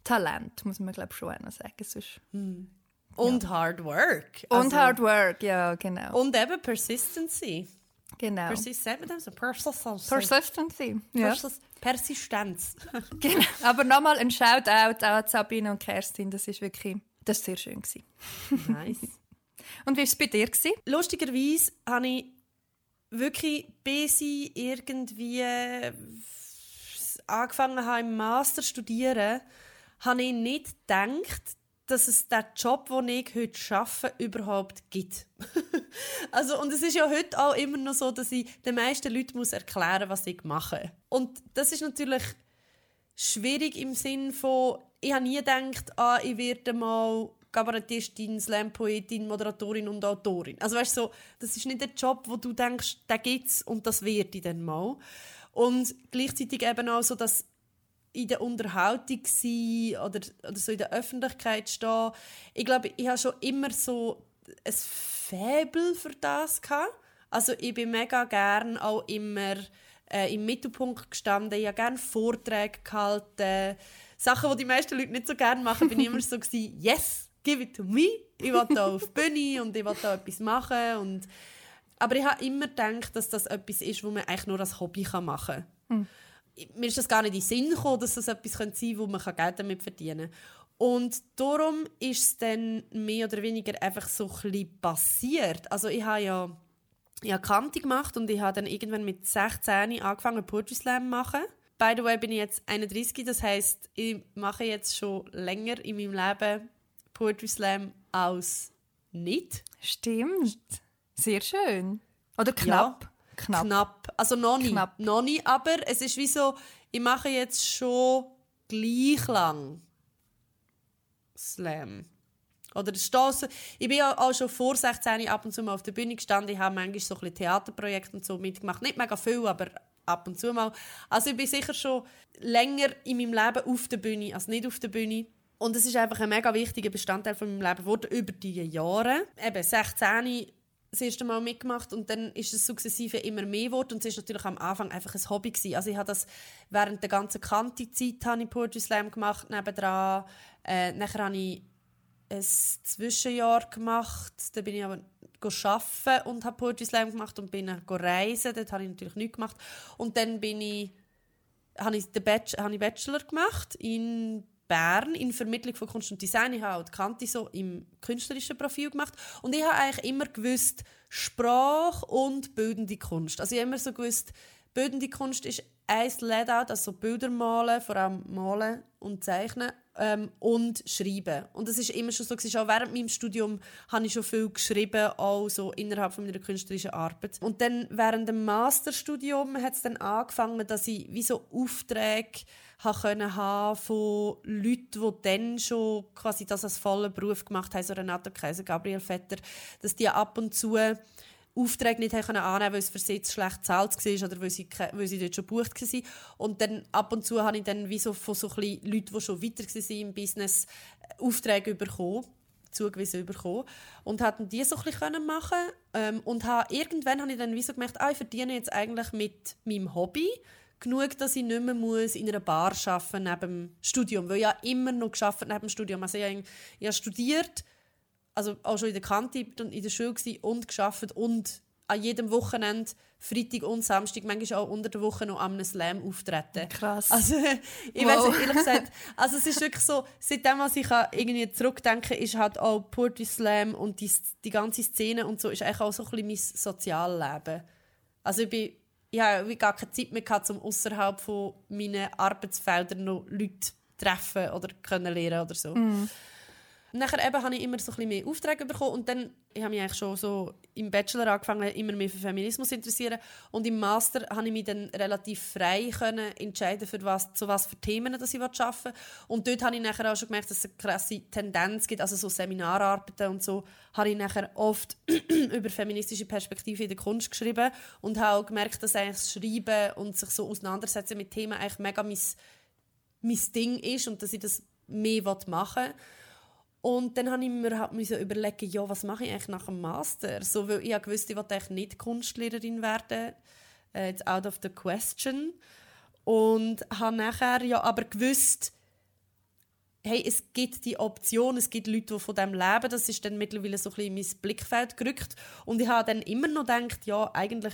S2: Talent, muss man glaube ich schon noch sagen. Sonst,
S3: hm. Und ja. Hard Work.
S2: Also, und Hard Work, ja, genau.
S3: Und eben Persistency.
S2: Genau.
S3: So? Persistency.
S2: Persistency, ja.
S3: Persistenz.
S2: genau. Aber nochmal ein Shoutout an Sabine und Kerstin, das ist wirklich, das ist sehr schön gewesen.
S3: Nice.
S2: und wie war es bei dir? Gewesen?
S3: Lustigerweise habe ich wirklich, bis ich irgendwie angefangen habe, im Master zu studieren, habe ich nicht gedacht, dass es den Job, den ich heute arbeite, überhaupt gibt. also, und es ist ja heute auch immer noch so, dass ich den meisten Leuten muss erklären muss, was ich mache. Und das ist natürlich schwierig im Sinn von, ich habe nie gedacht, ah, ich werde mal Kabarettistin, Slam-Poetin, Moderatorin und Autorin. Also weißt so, das ist nicht der Job, wo du denkst, der gibt's und das wird ich dann mal. Und gleichzeitig eben auch so, dass in der Unterhaltung sein oder, oder so in der Öffentlichkeit stehen. Ich glaube, ich habe schon immer so ein Faible für das gehabt. Also ich bin mega gern auch immer äh, im Mittelpunkt gestanden. Ich habe gerne Vorträge gehalten. Sachen, die die meisten Leute nicht so gerne machen, bin ich immer so gewesen, yes, give it to me. Ich will da auf die Bühne und ich will da etwas machen. Und aber ich habe immer gedacht, dass das etwas ist, wo man eigentlich nur als Hobby machen kann. Mhm. Mir ist das gar nicht in den Sinn gekommen, dass das etwas sein könnte, wo man Geld damit verdienen kann. Und darum ist es dann mehr oder weniger einfach so ein passiert. Also ich habe ja ich habe Kante gemacht und ich habe dann irgendwann mit 16 angefangen Poetry Slam zu machen. By the way bin ich jetzt 31, das heißt, ich mache jetzt schon länger in meinem Leben Poetry Slam als nicht.
S2: Stimmt. Sehr schön. Oder knapp. Ja,
S3: knapp. knapp. Also noch nicht. Knapp. Noch nicht, aber es ist wie so, ich mache jetzt schon gleich lang Slam. Oder es steht, ich bin auch schon vor 16 ab und zu mal auf der Bühne gestanden. Ich habe manchmal so ein Theaterprojekte und so mitgemacht. Nicht mega viel, aber ab und zu mal. Also ich bin sicher schon länger in meinem Leben auf der Bühne als nicht auf der Bühne. Und es ist einfach ein mega wichtiger Bestandteil von meinem Leben geworden über diese Jahre. Eben 16 das erste Mal mitgemacht und dann ist es sukzessive immer mehr geworden und es ist natürlich am Anfang einfach ein Hobby gewesen. Also ich habe das während der ganzen Kanti-Zeit habe ich Poetry Slam gemacht nebendran. Äh, nachher habe ich ein Zwischenjahr gemacht. Dann bin ich aber arbeiten und habe Poetry Slam gemacht und bin reisen. Dort habe ich natürlich nichts gemacht. Und dann bin ich, habe ich den Bachelor, habe ich Bachelor gemacht in Bern in Vermittlung von Kunst und Design. Ich habe auch die Kante so im künstlerischen Profil gemacht. Und ich habe eigentlich immer gewusst, Sprache und bildende Kunst. Also ich habe immer so gewusst, bildende Kunst ist ein Layout, also Bilder malen, vor allem malen und zeichnen ähm, und schreiben. Und das ist immer schon so, gewesen. auch während meinem Studium habe ich schon viel geschrieben, auch so innerhalb von meiner künstlerischen Arbeit. Und dann während dem Masterstudium hat es dann angefangen, dass ich wie so Aufträge können haben von Leuten, die dann schon quasi das als vollen Beruf gemacht haben, so Renato Kaiser, Gabriel Vetter, dass die ab und zu Aufträge nicht annehmen konnten, weil es für sie zu schlecht bezahlt war oder weil sie, weil sie dort schon gebucht waren. Und dann ab und zu habe ich dann wie so von so Leuten, die schon weiter waren im Business, Aufträge bekommen zugewiesen bekommen und hatten die so ein bisschen machen ähm, und habe, irgendwann habe ich dann wie so gemerkt, ah, ich verdiene jetzt eigentlich mit meinem Hobby genug, dass ich nicht mehr muss in einer Bar arbeiten neben dem Studium, weil ich ja immer noch geschafft neben dem Studium. Also ich, ich habe studiert, also auch schon in der Kante und in der Schule und geschafft und an jedem Wochenende, Freitag und Samstag, manchmal auch unter der Woche noch am Slam auftreten.
S2: Krass.
S3: Also, ich wow. weiß nicht, ehrlich gesagt, also es ist wirklich so, seitdem was ich irgendwie zurückdenke, ist halt auch Poetry Slam und die, die ganze Szene und so, ist eigentlich auch so ein bisschen mein Sozialleben. Also ich bin ich habe gar keine Zeit mehr gehabt, um außerhalb von meinen Arbeitsfeldern noch Leute zu treffen oder können lernen oder so. Mm. Nachher eben habe ich immer so ein mehr Aufträge bekommen und dann ich habe mich eigentlich schon so im Bachelor angefangen, immer mehr für Feminismus zu interessieren und im Master habe ich mich dann relativ frei können entscheiden, für was, zu was für Themen dass ich arbeiten will. Und dort habe ich nachher auch schon gemerkt, dass es eine krasse Tendenz gibt, also so Seminararbeiten und so, habe ich nachher oft über feministische Perspektive in der Kunst geschrieben und habe auch gemerkt, dass eigentlich das Schreiben und sich so auseinandersetzen mit Themen eigentlich mega mein, mein Ding ist und dass ich das mehr machen will. Und dann habe ich mir halt überlegen, ja, was mache ich eigentlich nach dem Master? So, weil ich gewusst, ich wollte nicht Kunstlehrerin werden. Äh, it's out of the question. Und habe nachher ja aber gewusst, hey, es gibt die Option, es gibt Leute, die von dem leben. Das ist dann mittlerweile so ein bisschen in mein Blickfeld gerückt. Und ich habe dann immer noch gedacht, ja, eigentlich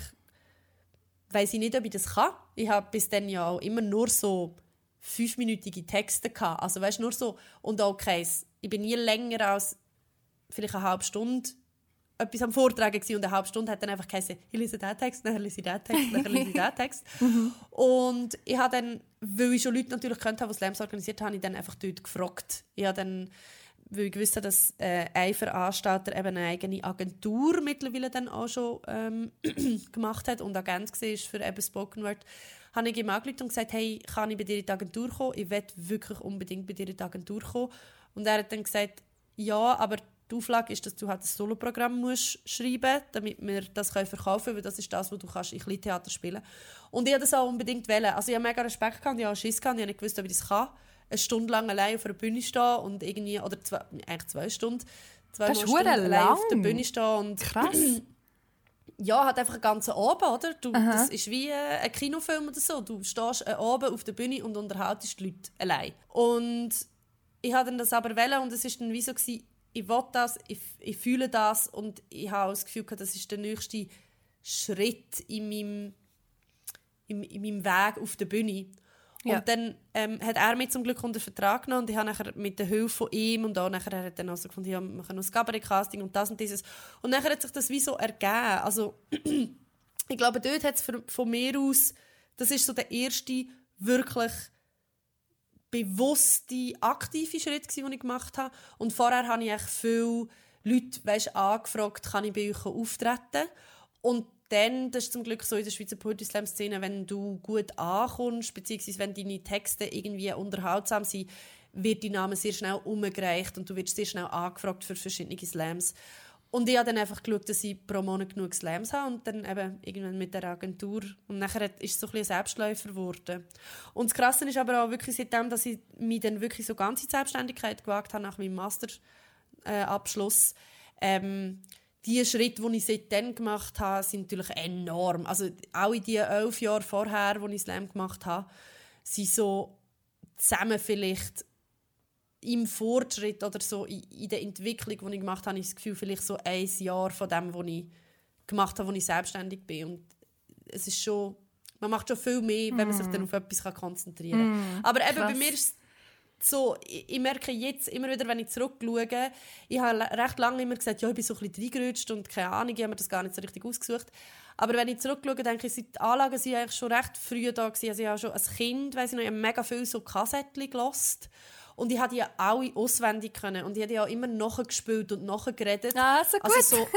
S3: weiß ich nicht, ob ich das kann. Ich habe bis dann ja auch immer nur so fünfminütige Texte gehabt. Also weißt nur so und auch kein ich bin nie länger als vielleicht eine halbe Stunde etwas am Vortragen gewesen, und eine halbe Stunde hat dann einfach geheißen, ich lese diesen Text, dann lese ich diesen Text, dann lese ich diesen Text. Mhm. und ich habe dann, weil ich schon Leute natürlich kennt habe, die Slams organisiert haben, ich dann einfach dort gefragt. Ich habe dann, weil ich wusste, dass äh, ein Veranstalter eben eine eigene Agentur mittlerweile dann auch schon ähm, gemacht hat und Agent war für eben Spoken Word, habe ich ihm angerufen und gesagt, hey, kann ich bei dir in die Agentur kommen? Ich will wirklich unbedingt bei dir in die Agentur kommen. Und er hat dann gesagt, ja, aber die Auflage ist, dass du halt ein Soloprogramm musst schreiben musst, damit wir das verkaufen können, weil das ist das, was du kannst in Kleintheater spielen Und ich wollte das auch unbedingt wählen. Also ich habe mega Respekt gehabt, ich habe Schiss gehabt, ich habe nicht gewusst, ob ich das kann. Eine Stunde lang allein auf einer Bühne stehen und irgendwie, oder zwei, eigentlich zwei Stunden, zwei
S2: das Stunden allein lang. auf
S3: der Bühne stehen und
S2: Krass.
S3: ja, hat einfach einen ganzen Abend, oder? Du, das ist wie ein Kinofilm oder so. Du stehst einen Abend auf der Bühne und unterhaltest die Leute allein. Und ich habe das aber wählen und es ist dann wie so gewesen, ich will das, ich, ich fühle das und ich habe das Gefühl, das ist der nächste Schritt in meinem, in, in meinem Weg auf der Bühne. Ja. Und dann ähm, hat er mich zum Glück unter Vertrag genommen und ich habe nachher mit der Hilfe von ihm und auch nachher hat er dann also gefunden, ja, wir machen noch das Cabaret-Casting und das und dieses. Und nachher hat sich das wie so ergeben. Also ich glaube, dort hat es von mir aus, das ist so der erste wirklich bewusste, aktive Schritt, den ich gemacht habe. Und vorher habe ich echt viele Leute weißt, angefragt, kann ich bei euch auftreten. Und dann, das ist zum Glück so in der Schweizer Poetry Slam Szene, wenn du gut ankommst, beziehungsweise wenn deine Texte irgendwie unterhaltsam sind, wird dein Name sehr schnell umgereicht und du wirst sehr schnell angefragt für verschiedene Slams. Und ich habe dann einfach geschaut, dass ich pro Monat genug Slams habe und dann eben irgendwann mit der Agentur. Und nachher ist es so ein, ein Selbstläufer geworden. Und das Krasse ist aber auch wirklich seitdem, dass ich mich dann wirklich so ganz in Selbstständigkeit gewagt habe nach meinem Masterabschluss. Äh, ähm, die Schritte, die ich seitdem gemacht habe, sind natürlich enorm. Also auch in den elf Jahren vorher, als ich Slam gemacht habe, sind so zusammen vielleicht im Fortschritt oder so in, der Entwicklung, die ich gemacht habe, ist das Gefühl, vielleicht so ein Jahr von dem, was ich gemacht habe, als ich selbstständig bin. Und es ist schon, man macht schon viel mehr, wenn man sich dann auf etwas konzentrieren kann. Mm, Aber eben krass. bei mir ist so, ich, ich, merke jetzt immer wieder, wenn ich zurückschaue, ich habe recht lange immer gesagt, ja, ich bin so ein bisschen reingerutscht und keine Ahnung, ich habe mir das gar nicht so richtig ausgesucht. Aber wenn ich zurückschaue, denke ich, die Anlagen sind eigentlich schon recht früh da gewesen. Also ich habe schon als Kind, weiss ich noch, ich habe mega viel so Kassettchen gelost und ich habe die alle auswendig können. Und ich habe auch immer nachgespielt und nachgeredet.
S2: Ah, so gut.
S3: Also so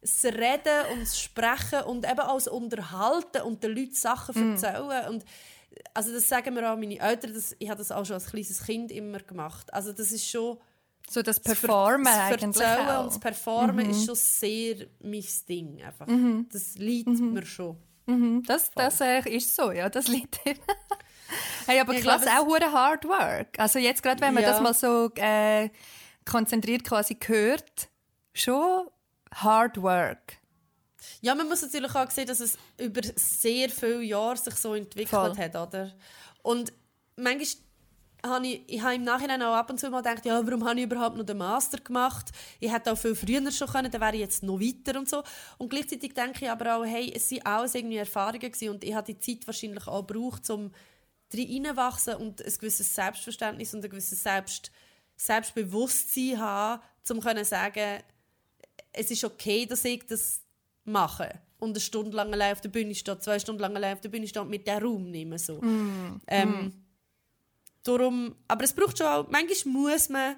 S3: das Reden und das Sprechen und eben auch das Unterhalten und den Leuten Sachen mm. erzählen. Und also das sagen mir auch meine Eltern, dass, ich habe das auch schon als kleines Kind immer gemacht. Also das ist schon...
S2: So das Performen das
S3: eigentlich auch. und das Performen mhm. ist schon sehr mein Ding. Einfach. Mhm. Das liegt mhm. mir schon.
S2: Mhm. Das, das äh, ist so, ja, das liegt Hey, aber ich klasse auch hure Hard Work. Also jetzt gerade, wenn man ja. das mal so äh, konzentriert quasi hört, schon Hard Work.
S3: Ja, man muss natürlich auch sehen, dass es über sehr viele Jahre sich so entwickelt Voll. hat, oder? Und manchmal habe ich, ich habe im Nachhinein auch ab und zu mal gedacht, ja, warum habe ich überhaupt noch den Master gemacht? Ich hätte auch viel früher schon können, dann wäre ich jetzt noch weiter und so. Und gleichzeitig denke ich aber auch, hey, es waren alles irgendwie Erfahrungen gewesen und ich habe die Zeit wahrscheinlich auch gebraucht, um reinwachsen und ein gewisses Selbstverständnis und ein gewisses Selbst, Selbstbewusstsein haben, um zu sagen, es ist okay, dass ich das mache und eine Stunde lang allein auf der Bühne steht, zwei Stunden lang allein auf der Bühne steht, mit dem Raum nehmen so. Mm. Ähm, mm. Darum, aber es braucht schon auch, manchmal muss man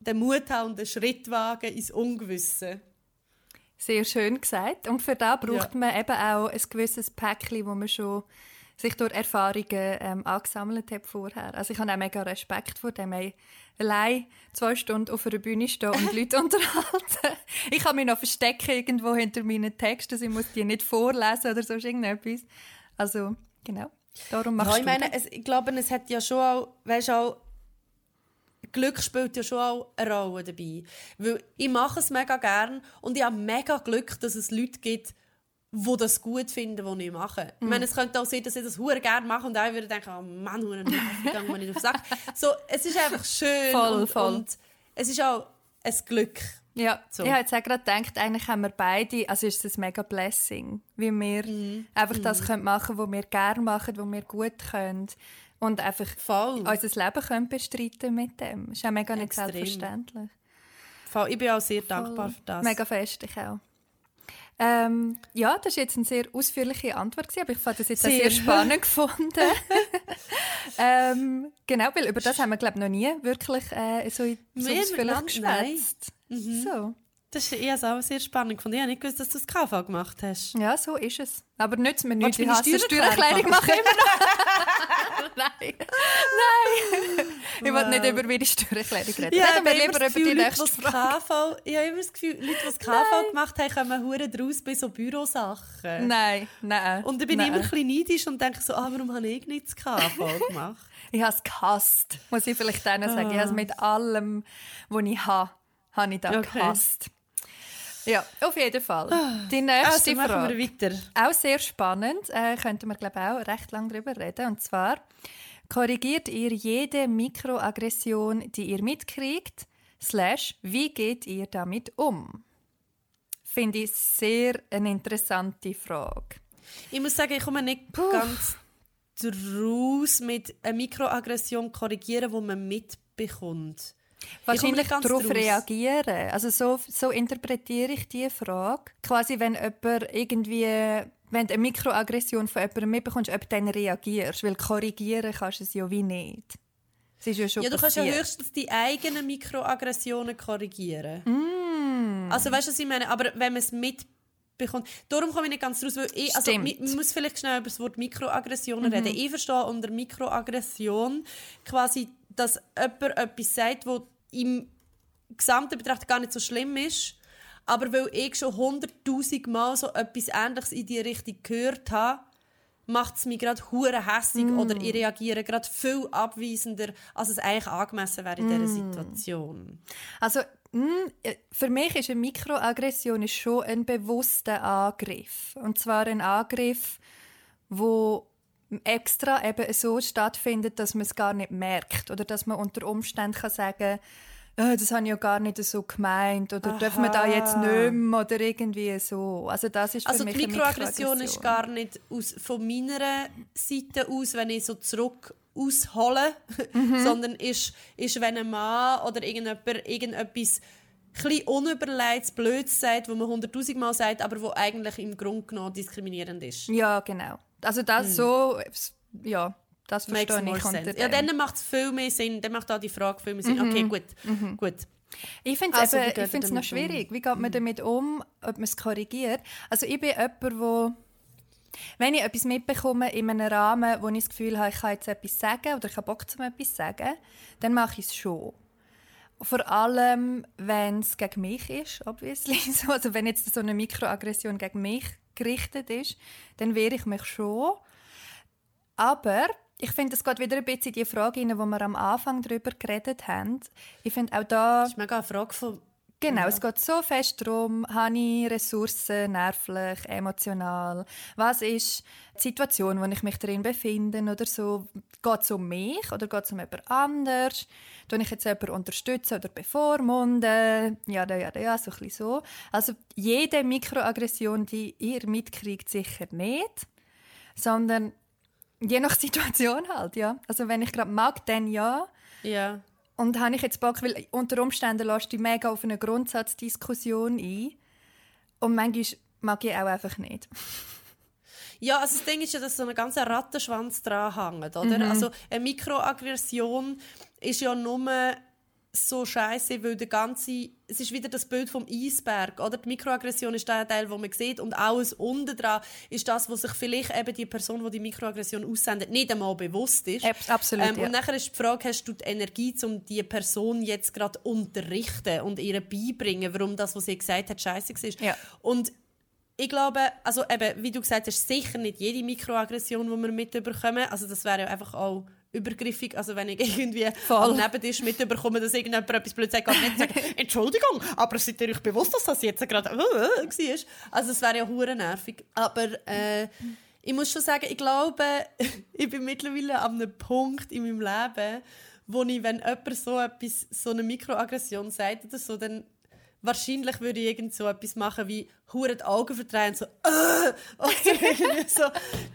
S3: den Mut haben und den Schritt wagen ins Ungewisse.
S2: Sehr schön gesagt. Und für das braucht ja. man eben auch ein gewisses Päckchen, wo man schon sich durch Erfahrungen ähm, angesammelt hat vorher. Also ich habe auch mega Respekt vor dem. Ey, allein zwei Stunden auf einer Bühne stehen und Leute unterhalten. Ich kann mich noch verstecken irgendwo hinter meinen Texten, also ich muss die nicht vorlesen oder so irgendetwas. Also, genau. Darum machst
S3: ja, ich meine, es, ich glaube, es hat ja schon auch, weißt, auch Glück spielt ja schon auch eine Rolle dabei. Weil ich mache es mega gern und ich habe mega Glück, dass es Leute gibt, die das gut finden, was ich mache. Mm. Ich meine, es könnte auch sein, dass ich das hure gerne mache und auch würde denken, oh Mann, hure Nervig, wenn ich auf Sack. So, es ist einfach schön
S2: voll,
S3: und,
S2: voll.
S3: und es ist auch ein Glück.
S2: Ja, so. ich habe jetzt auch gerade gedacht, eigentlich haben wir beide, also ist es ein mega Blessing, wie wir mm. einfach das mm. können machen können, was wir gerne machen, was wir gut können und einfach
S3: Voll.
S2: unser Leben können bestreiten mit dem. Das ist auch mega nicht Extrem. selbstverständlich.
S3: Voll. Ich bin auch sehr Voll. dankbar für das.
S2: Mega fest, ich auch. Ähm, ja, das war jetzt eine sehr ausführliche Antwort, aber ich fand das jetzt sehr, sehr spannend gefunden. ähm, genau, weil über das haben wir, glaube ich, noch nie wirklich äh, so, so ausführlich geschwätzt. Mhm. So.
S3: Das ist eher auch sehr spannend gefunden. Ich habe nicht gewusst, dass du das KV gemacht hast.
S2: Ja, so ist es. Aber nützt mir nichts. Ich hasse Steuererklärung mache immer noch. Nein. Nein. Wow. Ich will nicht über meine Steuererklärung reden.
S3: Ja,
S2: reden wir lieber über die nächste
S3: Frage. KV, ich habe immer das Gefühl, Leute, die das KV nein. gemacht haben, kommen hure draus bei so Bürosachen.
S2: Nein, nein.
S3: Und dann bin nein. ich immer ein bisschen neidisch und denke so, ah, warum habe ich nicht das KV gemacht?
S2: ich habe es gehasst, muss ich vielleicht denen sagen. Ich habe es ah. mit allem, was ich habe, habe ich da okay. gehasst. Ja, auf jeden Fall. Die nächste also Frage. Wir weiter. Auch sehr spannend. Äh, könnten wir, glaube auch recht lange darüber reden. Und zwar, korrigiert ihr jede Mikroaggression, die ihr mitkriegt? Slash, wie geht ihr damit um? Finde ich sehr eine interessante Frage.
S3: Ich muss sagen, ich komme nicht Puh. ganz draus mit einer Mikroaggression korrigieren, die man mitbekommt.
S2: Wahrscheinlich darauf reagieren. Also so, so interpretiere ich diese Frage. Quasi, wenn jemand irgendwie wenn du eine Mikroaggression von jemandem mitbekommst, ob du dann reagierst. Weil korrigieren kannst du es ja wie nicht.
S3: Es ist ja, schon ja, du passiert. kannst ja höchstens die eigenen Mikroaggressionen korrigieren.
S2: Mm.
S3: Also weißt du, was ich meine? Aber wenn man es mitbekommt... Darum komme ich nicht ganz raus, weil ich... Also, man muss vielleicht schnell über das Wort Mikroaggressionen mhm. reden. Ich verstehe unter Mikroaggression quasi dass jemand etwas sagt, was im gesamten Betracht gar nicht so schlimm ist, aber weil ich schon hunderttausend Mal so etwas Ähnliches in die Richtung gehört habe, macht es mich gerade hure hässig mm. oder ich reagiere gerade viel abweisender, als es eigentlich angemessen wäre in mm. dieser Situation.
S2: Also mm, für mich ist eine Mikroaggression schon ein bewusster Angriff. Und zwar ein Angriff, wo extra eben so stattfindet, dass man es gar nicht merkt oder dass man unter Umständen kann sagen oh, das habe ich ja gar nicht so gemeint oder Aha. dürfen wir da jetzt nicht mehr oder irgendwie so. Also das ist für
S3: also
S2: mich
S3: die Mikroaggression ist gar nicht aus, von meiner Seite aus, wenn ich so zurück aushole, mhm. sondern ist, ist, wenn ein Mann oder irgendjemand irgendetwas ein unüberlegt, blöd sagt, wo man hunderttausendmal sagt, aber wo eigentlich im Grunde genommen diskriminierend ist.
S2: Ja, genau. Also das mhm. so, ja, das verstehe ich unter
S3: Ja, dann macht es viel mehr Sinn. Dann macht auch die Frage viel mehr Sinn. Mhm. Okay, gut. Mhm. gut.
S2: Ich finde es also, noch schwierig. Wie geht man mhm. damit um, ob man es korrigiert? Also ich bin jemand, wo wenn ich etwas mitbekomme in einem Rahmen, wo ich das Gefühl habe, ich kann jetzt etwas sagen oder ich habe Bock, zum etwas zu sagen, dann mache ich es schon. Vor allem, wenn es gegen mich ist, obviously. Also wenn jetzt so eine Mikroaggression gegen mich gerichtet ist, dann wehre ich mich schon. Aber ich finde, es geht wieder ein bisschen in die Frage rein, wo wir am Anfang darüber geredet haben. Ich finde auch da...
S3: Das ist mega eine Frage von...
S2: Genau, ja. es geht so fest darum, habe ich Ressourcen, nervlich, emotional? Was ist die Situation, in der ich mich darin befinde oder so? Geht es um mich oder geht es um jemand anders? Tue ich jetzt jemanden unterstützen oder bevormunden? Ja, ja, ja, ja, so ein bisschen so. Also jede Mikroaggression, die ihr mitkriegt, sicher nicht, sondern Je nach Situation halt, ja. Also wenn ich gerade mag, dann ja.
S3: Ja.
S2: Und habe ich jetzt Bock, weil unter Umständen lässt du mega auf eine Grundsatzdiskussion ein. Und manchmal mag ich auch einfach nicht.
S3: Ja, also das Ding ist ja, dass so ein ganzer Rattenschwanz dran hängt, oder? Mhm. Also eine Mikroaggression ist ja nur so scheiße, weil der ganze, es ist wieder das Bild vom Eisberg, oder? Die Mikroaggression ist der Teil, wo man sieht und alles unten dran ist das, was sich vielleicht eben die Person, die die Mikroaggression aussendet, nicht einmal bewusst ist.
S2: Absolut, ähm,
S3: ja. Und nachher ist die Frage, hast du die Energie, um die Person jetzt gerade unterrichten und ihr beibringen, warum das, was sie gesagt hat, scheiße war.
S2: Ja.
S3: Und ich glaube, also eben, wie du gesagt hast, sicher nicht jede Mikroaggression, die wir mitbekommen. Also das wäre ja einfach auch übergriffig. Also wenn ich irgendwie Voll. am Nebentisch mitbekomme, dass irgendjemand etwas blöd sagt, kann nicht sagen, Entschuldigung, aber seid ihr euch bewusst, dass das jetzt gerade äh, war? Also es wäre ja hure nervig. Aber äh, ich muss schon sagen, ich glaube, ich bin mittlerweile an einem Punkt in meinem Leben, wo ich, wenn jemand so etwas, so eine Mikroaggression sagt oder so, dann wahrscheinlich würde ich irgend so etwas machen wie hure die Augen verdrehen so äh, oder irgendwie so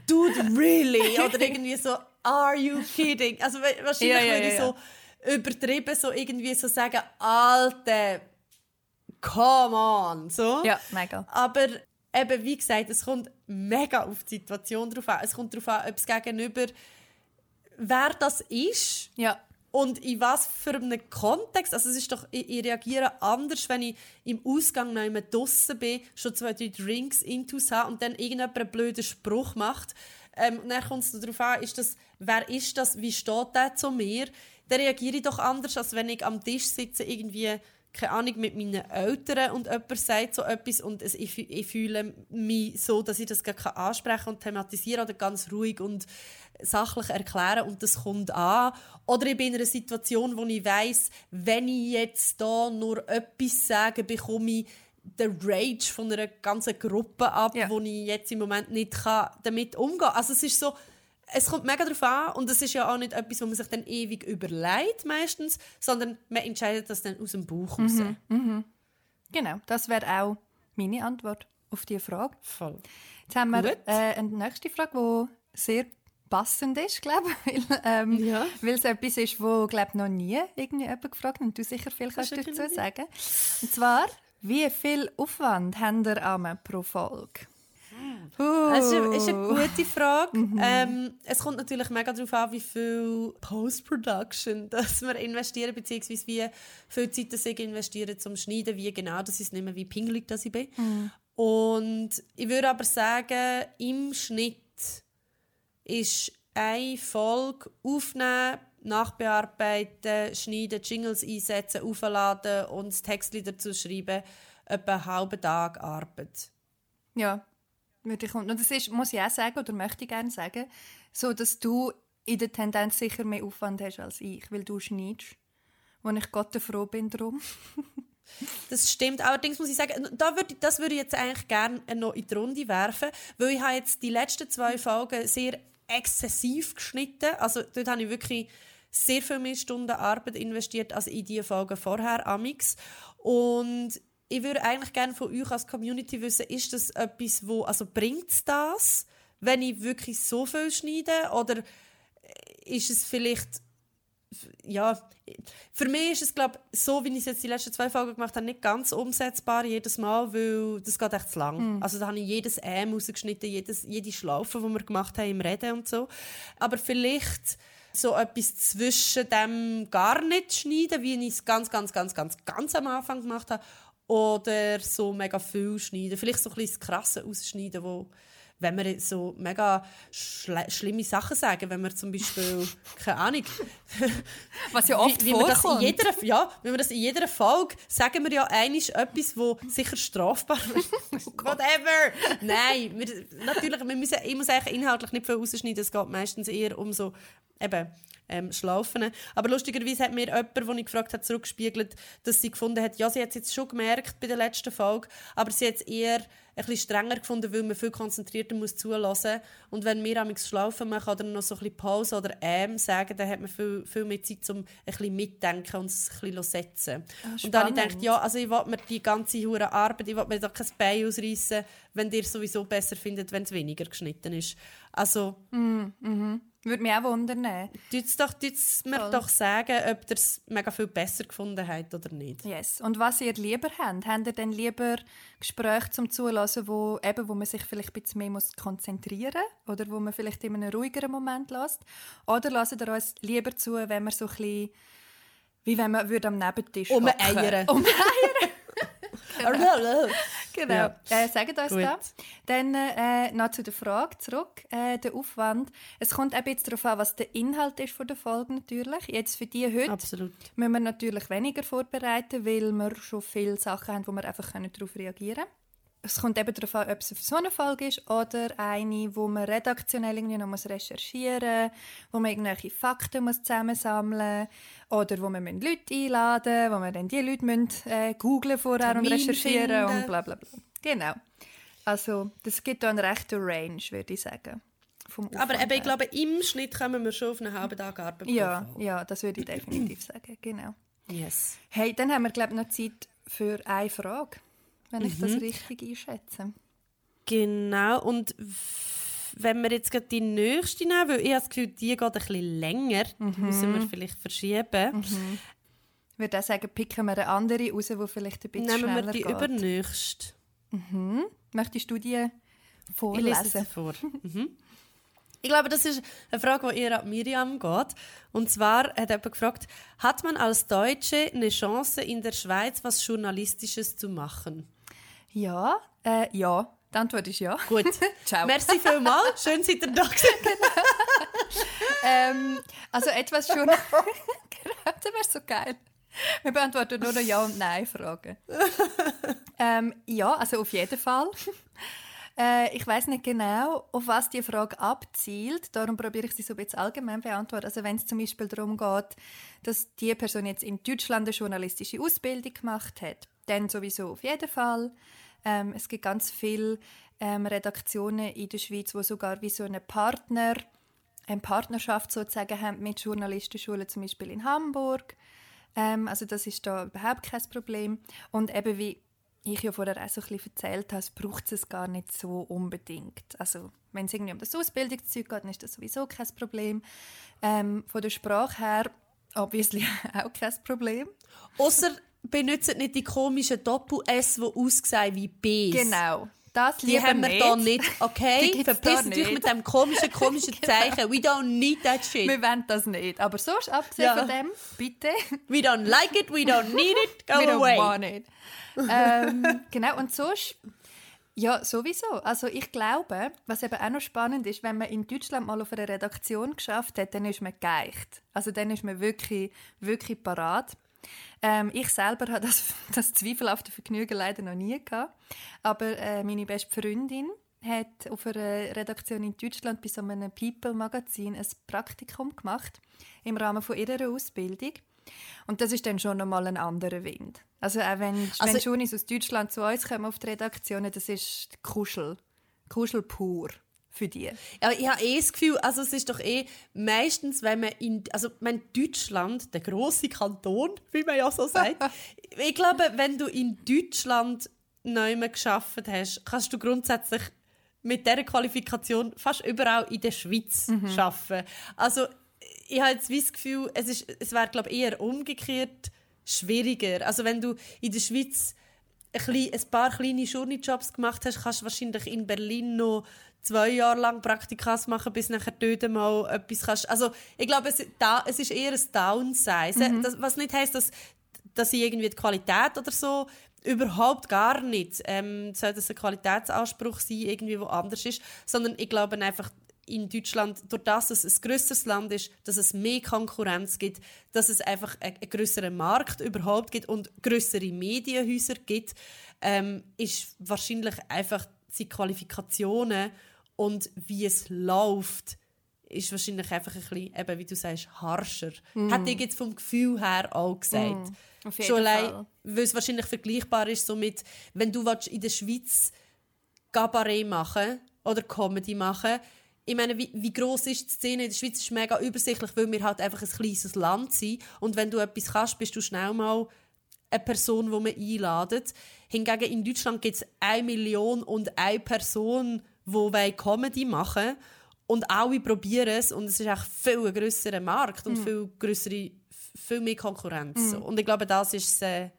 S3: dude really? Oder irgendwie so are you kidding? Also wahrscheinlich ja, ja, würde ich ja, so übertrieben so irgendwie so sagen alte come on so.
S2: Ja mega.
S3: Aber eben wie gesagt es kommt mega auf die Situation drauf an. Es kommt darauf an ob es gegenüber wer das ist.
S2: Ja
S3: und in was für einem Kontext? Also es ist doch, ich, ich reagiere anders, wenn ich im Ausgang noch immer draußen bin, schon zwei, drei Drinks intus habe und dann irgendjemand einen blöden Spruch macht. Ähm, und dann kommt es darauf an, ist das, wer ist das, wie steht der zu mir? Dann reagiere ich doch anders, als wenn ich am Tisch sitze, irgendwie keine Ahnung, mit meinen Eltern und jemand sagt so etwas und es, ich, ich fühle mich so, dass ich das gar ansprechen und thematisieren oder ganz ruhig und sachlich erklären und das kommt an. Oder ich bin in einer Situation, wo ich weiß, wenn ich jetzt da nur etwas sage, bekomme ich den Rage von einer ganzen Gruppe ab, ja. wo ich jetzt im Moment nicht damit umgehen kann. Also es ist so, es kommt mega darauf an und es ist ja auch nicht etwas, wo man sich dann ewig überlegt meistens, sondern man entscheidet das dann aus dem Bauch raus.
S2: Mhm, mhm. Genau, das wäre auch meine Antwort auf diese Frage.
S3: Voll.
S2: Jetzt haben wir äh, eine nächste Frage, die sehr passend ist, glaube ich, weil, ähm, ja. es etwas ist, wo glaube noch nie irgendwie jemand gefragt hat und du sicher viel kannst dazu sagen. Und zwar, wie viel Aufwand haben ihr pro Folge?
S3: Das ist eine gute Frage. Mhm. Ähm, es kommt natürlich mega darauf an, wie viel Post-Production dass wir investieren, beziehungsweise wie viel Zeit das ich investiere zum Schneiden, wie genau, das ist nicht mehr wie pingelig, dass ich bin. Mhm. Und ich würde aber sagen, im Schnitt ist eine Folge aufnehmen nachbearbeiten, schneiden, Jingles einsetzen, aufladen und das Text dazu schreiben, etwa einen halben Tag Arbeit.
S2: Ja, würde ich, und das ist, muss ich auch sagen, oder möchte ich gerne sagen, so, dass du in der Tendenz sicher mehr Aufwand hast als ich, weil du schneidest, wo ich Gott froh bin drum.
S3: Das stimmt. Allerdings muss ich sagen, da würde, das würde ich jetzt eigentlich gerne noch in die Runde werfen, weil ich habe jetzt die letzten zwei Folgen sehr exzessiv geschnitten. Also dort habe ich wirklich sehr viel mehr Stunden Arbeit investiert als in die Folgen vorher, Amix. Und ich würde eigentlich gerne von euch als Community wissen, ist das etwas, wo, also bringt es das, wenn ich wirklich so viel schneide? Oder ist es vielleicht ja, für mich ist es, glaube so wie ich es jetzt die letzten zwei Folgen gemacht habe, nicht ganz umsetzbar jedes Mal, weil das geht echt zu lang. Mm. Also da habe ich jedes M rausgeschnitten, jedes, jede Schlaufe, die wir gemacht haben im Reden und so. Aber vielleicht so etwas zwischen dem gar nicht schneiden, wie ich es ganz, ganz, ganz, ganz, ganz am Anfang gemacht habe, oder so mega viel schneiden. Vielleicht so ein bisschen das Krasse ausschneiden, wo wenn wir so mega schl schlimme Sachen sagen, wenn wir zum Beispiel, keine Ahnung,
S2: was ja oft
S3: wie, wie vorkommt. Wir jeder, ja, wenn wir das in jeder Folge sagen wir ja einiges etwas, wo sicher strafbar ist. oh Whatever! Nein, wir, natürlich, wir müssen, ich muss eigentlich inhaltlich nicht viel rausschneiden, es geht meistens eher um so, eben, ähm, schlafen. Aber lustigerweise hat mir jemand, den ich gefragt habe, zurückgespiegelt, dass sie gefunden hat, ja, sie hat es jetzt schon gemerkt bei der letzten Folge, aber sie hat es eher ein bisschen strenger gefunden, weil man viel konzentrierter muss zulassen Und wenn wir am schlafen machen oder noch so ein bisschen Pause oder ähm sagen, dann hat man viel, viel mehr Zeit, um ein bisschen mitdenken und es ein bisschen setzen. Ah, und dann habe ich gedacht, ja, also ich will mir die ganze hure Arbeit, ich will mir da kein Bein ausreißen, wenn ihr sowieso besser findet, wenn es weniger geschnitten ist. Also...
S2: Mm, mm würde mich auch wundern.
S3: Tut's doch, tut's mir Voll. doch sagen, ob ihr es mega viel besser gefunden habt oder nicht.
S2: Yes. Und was ihr lieber habt? Habt ihr denn lieber Gespräche zum Zulassen, wo, eben, wo man sich vielleicht ein bisschen mehr muss konzentrieren muss? Oder wo man vielleicht in einem ruhigeren Moment lässt? Oder lasst ihr uns lieber zu, wenn man so ein bisschen, wie wenn man würde am Nebentisch
S3: Um Eier.
S2: Um Eier.
S3: genau.
S2: Genau. Ja. Äh, sagt uns Gut. das. Dann äh, noch zu der Frage zurück. Äh, der Aufwand. Es kommt ein bisschen darauf an, was der Inhalt ist von der Folge natürlich. Jetzt für die heute
S3: Absolut.
S2: müssen wir natürlich weniger vorbereiten, weil wir schon viele Sachen haben, wo wir einfach darauf reagieren können es kommt eben darauf an, ob es so eine Folge ist oder eine, wo man redaktionell irgendwie noch muss recherchieren muss, wo man irgendwelche Fakten muss zusammensammeln muss oder wo man Leute einladen muss, wo man dann die Leute müssen, äh, googlen vorher Termin und recherchieren finden. und bla bla bla. Genau. Also das gibt da eine rechte Range, würde ich sagen.
S3: Aber eben, ich glaube, im Schnitt kommen wir schon auf einen halben Tag Arbeit.
S2: Ja, ja, das würde ich definitiv sagen, genau.
S3: Yes.
S2: Hey, dann haben wir, glaube ich, noch Zeit für eine Frage wenn ich das mhm. richtig einschätze.
S3: Genau, und wenn wir jetzt gerade die nächste nehmen, weil ich habe das Gefühl, die geht ein bisschen länger, mhm. müssen wir vielleicht verschieben.
S2: Mhm. Ich würde auch sagen, picken wir eine andere raus, die vielleicht ein bisschen Nehmen schneller
S3: geht. Nehmen wir die übernächste.
S2: Mhm. Möchtest du die vorlesen?
S3: Ich vor. mhm. Ich glaube, das ist eine Frage, die eher an Miriam geht. Und zwar hat jemand gefragt, hat man als Deutsche eine Chance, in der Schweiz was Journalistisches zu machen?
S2: Ja, äh, ja. Die Antwort ist ja.
S3: Gut. Ciao. Merci vielmals. Schön, seid ihr da genau.
S2: ähm, Also etwas schon... genau, das wäre so geil. Wir beantworten nur noch Ja- und Nein-Fragen. ähm, ja, also auf jeden Fall. Äh, ich weiß nicht genau, auf was die Frage abzielt. Darum probiere ich sie so ein bisschen allgemein beantworten. Also wenn es zum Beispiel darum geht, dass die Person jetzt in Deutschland eine journalistische Ausbildung gemacht hat, dann sowieso auf jeden Fall. Ähm, es gibt ganz viele ähm, Redaktionen in der Schweiz, wo sogar wie so eine Partner, eine Partnerschaft sozusagen haben mit Journalistenschulen, zum Beispiel in Hamburg. Ähm, also das ist da überhaupt kein Problem. Und eben wie ich ja vorher auch so ein erzählt habe, braucht es gar nicht so unbedingt. Also wenn es irgendwie um das Ausbildungszeug geht, dann ist das sowieso kein Problem. Ähm, von der Sprache her obviously auch kein Problem.
S3: Außer benutzt nicht die komischen Doppel-S, die aussehen wie B.
S2: Genau. Das
S3: die haben wir hier nicht, okay? Verpiss dich mit dem komischen, komischen Zeichen. We don't need that shit.
S2: Wir wollen das nicht. Aber sonst, abgesehen ja. von dem, bitte.
S3: We don't like it, we don't need it, go
S2: we
S3: away.
S2: We don't want it. ähm, genau, und sonst Ja, sowieso. Also ich glaube, was eben auch noch spannend ist, wenn man in Deutschland mal auf einer Redaktion geschafft hat, dann ist man geeicht. Also dann ist man wirklich, wirklich parat. Ähm, ich selber habe das, das zweifelhafte Vergnügen leider noch nie gehabt. Aber äh, meine beste Freundin hat auf einer Redaktion in Deutschland bei so einem People-Magazin ein Praktikum gemacht im Rahmen von ihrer Ausbildung. Und das ist dann schon nochmal ein anderer Wind. Also auch wenn, also, wenn Junis aus Deutschland zu uns kommen auf die Redaktionen, das ist Kuschel. Kuschel pur für die.
S3: Ja, ich habe eh das Gefühl, also es ist doch eh meistens, wenn man in, also mein Deutschland, der große Kanton, wie man ja so sagt, ich glaube, wenn du in Deutschland neu geschafft hast, kannst du grundsätzlich mit dieser Qualifikation fast überall in der Schweiz mhm. arbeiten. Also ich habe jetzt das Gefühl, es, ist, es wäre glaube eher umgekehrt schwieriger. Also wenn du in der Schweiz ein, ein paar kleine Journeyjobs gemacht hast, kannst du wahrscheinlich in Berlin noch zwei Jahre lang Praktikas machen, bis nachher dort mal etwas kannst. Also ich glaube, es, da, es ist eher ein Downsize. Mhm. Das, was nicht heisst, dass, dass ich irgendwie die Qualität oder so überhaupt gar nicht ähm, soll das ein Qualitätsanspruch sein, irgendwie wo anders ist, sondern ich glaube einfach, in Deutschland, durch das es ein grösseres Land ist, dass es mehr Konkurrenz gibt, dass es einfach einen, größeren Markt überhaupt gibt und größere Medienhäuser gibt, ähm, ist wahrscheinlich einfach die Qualifikationen und wie es läuft, ist wahrscheinlich einfach ein bisschen, eben, wie du sagst, harscher. Mm. Hätte ich jetzt vom Gefühl her auch gesagt. Mm, Schon allein, weil es wahrscheinlich vergleichbar ist so mit, wenn du in der Schweiz Gabaret machen oder Comedy machen ich meine, wie, wie groß ist die Szene in der Schweiz? ist mega übersichtlich, weil wir halt einfach ein kleines Land sind. Und wenn du etwas kannst, bist du schnell mal eine Person, die man einladet. Hingegen in Deutschland gibt es eine Million und eine Person, die Comedy machen Und alle probieren es. Und es ist auch viel ein grösserer Markt und mm. viel, grössere, viel mehr Konkurrenz. Mm. Und ich glaube, das ist äh,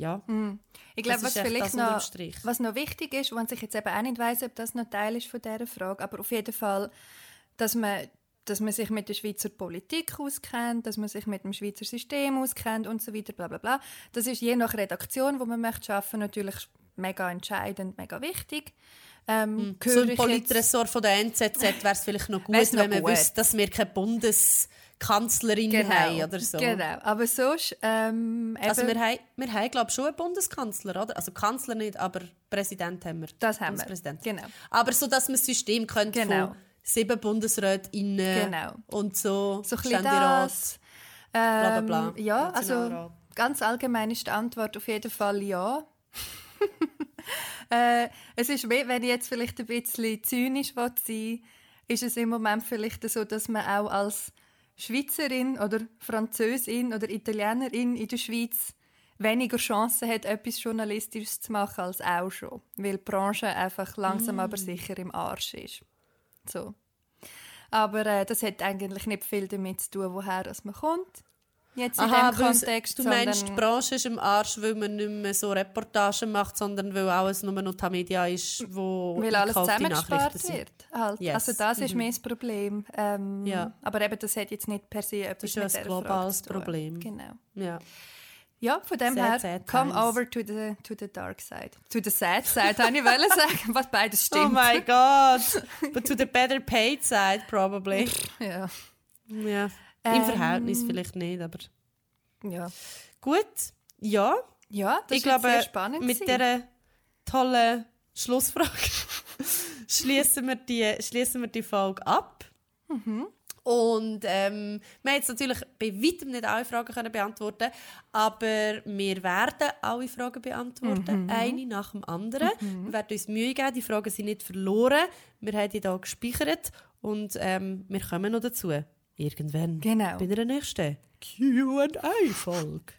S3: ja.
S2: Mm. Ich glaube, was vielleicht noch, was noch wichtig ist, und ich jetzt eben auch nicht weiß, ob das noch Teil ist von dieser Frage, aber auf jeden Fall, dass man, dass man sich mit der Schweizer Politik auskennt, dass man sich mit dem Schweizer System auskennt und so weiter, bla bla bla. Das ist je nach Redaktion, wo man möchte arbeiten, natürlich mega entscheidend, mega wichtig.
S3: Ähm, hm. so ein Politressort von der NZZ wäre es vielleicht noch gut, wenn man wüsste, dass wir kein Bundes Kanzlerin
S2: genau,
S3: haben oder so.
S2: Genau, aber sonst... Ähm,
S3: also wir haben, wir haben glaube ich, schon einen Bundeskanzler, oder? Also Kanzler nicht, aber Präsident haben wir.
S2: Das haben wir, genau.
S3: Aber so, dass man das System könnte genau. von sieben Bundesräten genau. und so,
S2: so Ständerat, ähm, bla bla bla. Ja, also ganz allgemein ist die Antwort auf jeden Fall ja. äh, es ist, wenn ich jetzt vielleicht ein bisschen zynisch sein will, ist es im Moment vielleicht so, dass man auch als Schweizerin oder Französin oder Italienerin in der Schweiz weniger Chancen hat, etwas Journalistisches zu machen als auch schon. Weil die Branche einfach langsam mm. aber sicher im Arsch ist. So. Aber äh, das hat eigentlich nicht viel damit zu tun, woher man kommt. Jetzt in Aha, dem Kontext.
S3: Du meinst, die Branche ist im Arsch, weil man nicht mehr so Reportagen macht, sondern weil alles nur noch die Media ist, wo
S2: Weil alles zusammengespart wird. Halt. Yes. Also das ist mhm. mehr das Problem. Ähm, ja. Aber eben, das hat jetzt nicht per se etwas
S3: das ist ein globales Problem.
S2: Genau.
S3: Ja.
S2: Ja, von dem sad, her, sad come times. over to the, to the dark side. To the sad side, habe ich sagen, was beides
S3: oh stimmt. Oh my God. But to the better paid side, probably.
S2: ja.
S3: Ja. Im ähm, Verhältnis vielleicht nicht, aber...
S2: Ja.
S3: Gut, ja.
S2: Ja, das
S3: ich glaube, sehr spannend mit dieser tollen Schlussfrage schließen wir die, schließen wir die Folge ab.
S2: Mhm.
S3: Und ähm, wir haben jetzt natürlich bei weitem nicht alle Fragen können beantworten aber wir werden alle Fragen beantworten, mhm. eine nach dem anderen. Mhm. Wir werden uns Mühe geben, die Fragen sind nicht verloren. Wir haben die hier gespeichert und ähm, wir kommen noch dazu. Irgendwann.
S2: Genau.
S3: Bei der nächsten QA-Folge.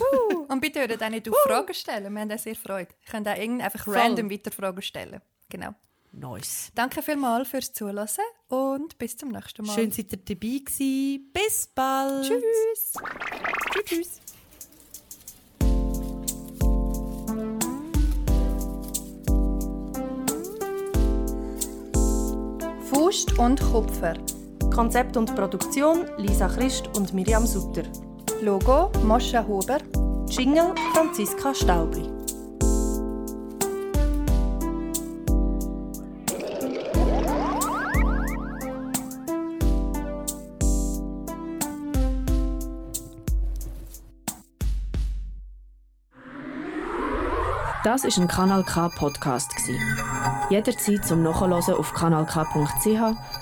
S2: uh, und bitte hört auch nicht auf Fragen stellen. Wir haben sehr Freude. Ich kann auch einfach Voll. random weiter Fragen stellen. Genau.
S3: Nice.
S2: Danke vielmals fürs Zuhören und bis zum nächsten Mal.
S3: Schön, dass ihr dabei gewesen. Bis bald.
S2: Tschüss.
S3: Tschüss.
S2: Faust und Kupfer.
S1: Konzept und Produktion Lisa Christ und Miriam Sutter.
S2: Logo Moscha Huber.
S1: Jingle Franziska Staubli. Das ist ein Kanal K Podcast Jederzeit zum Nachhören auf kanalk.ch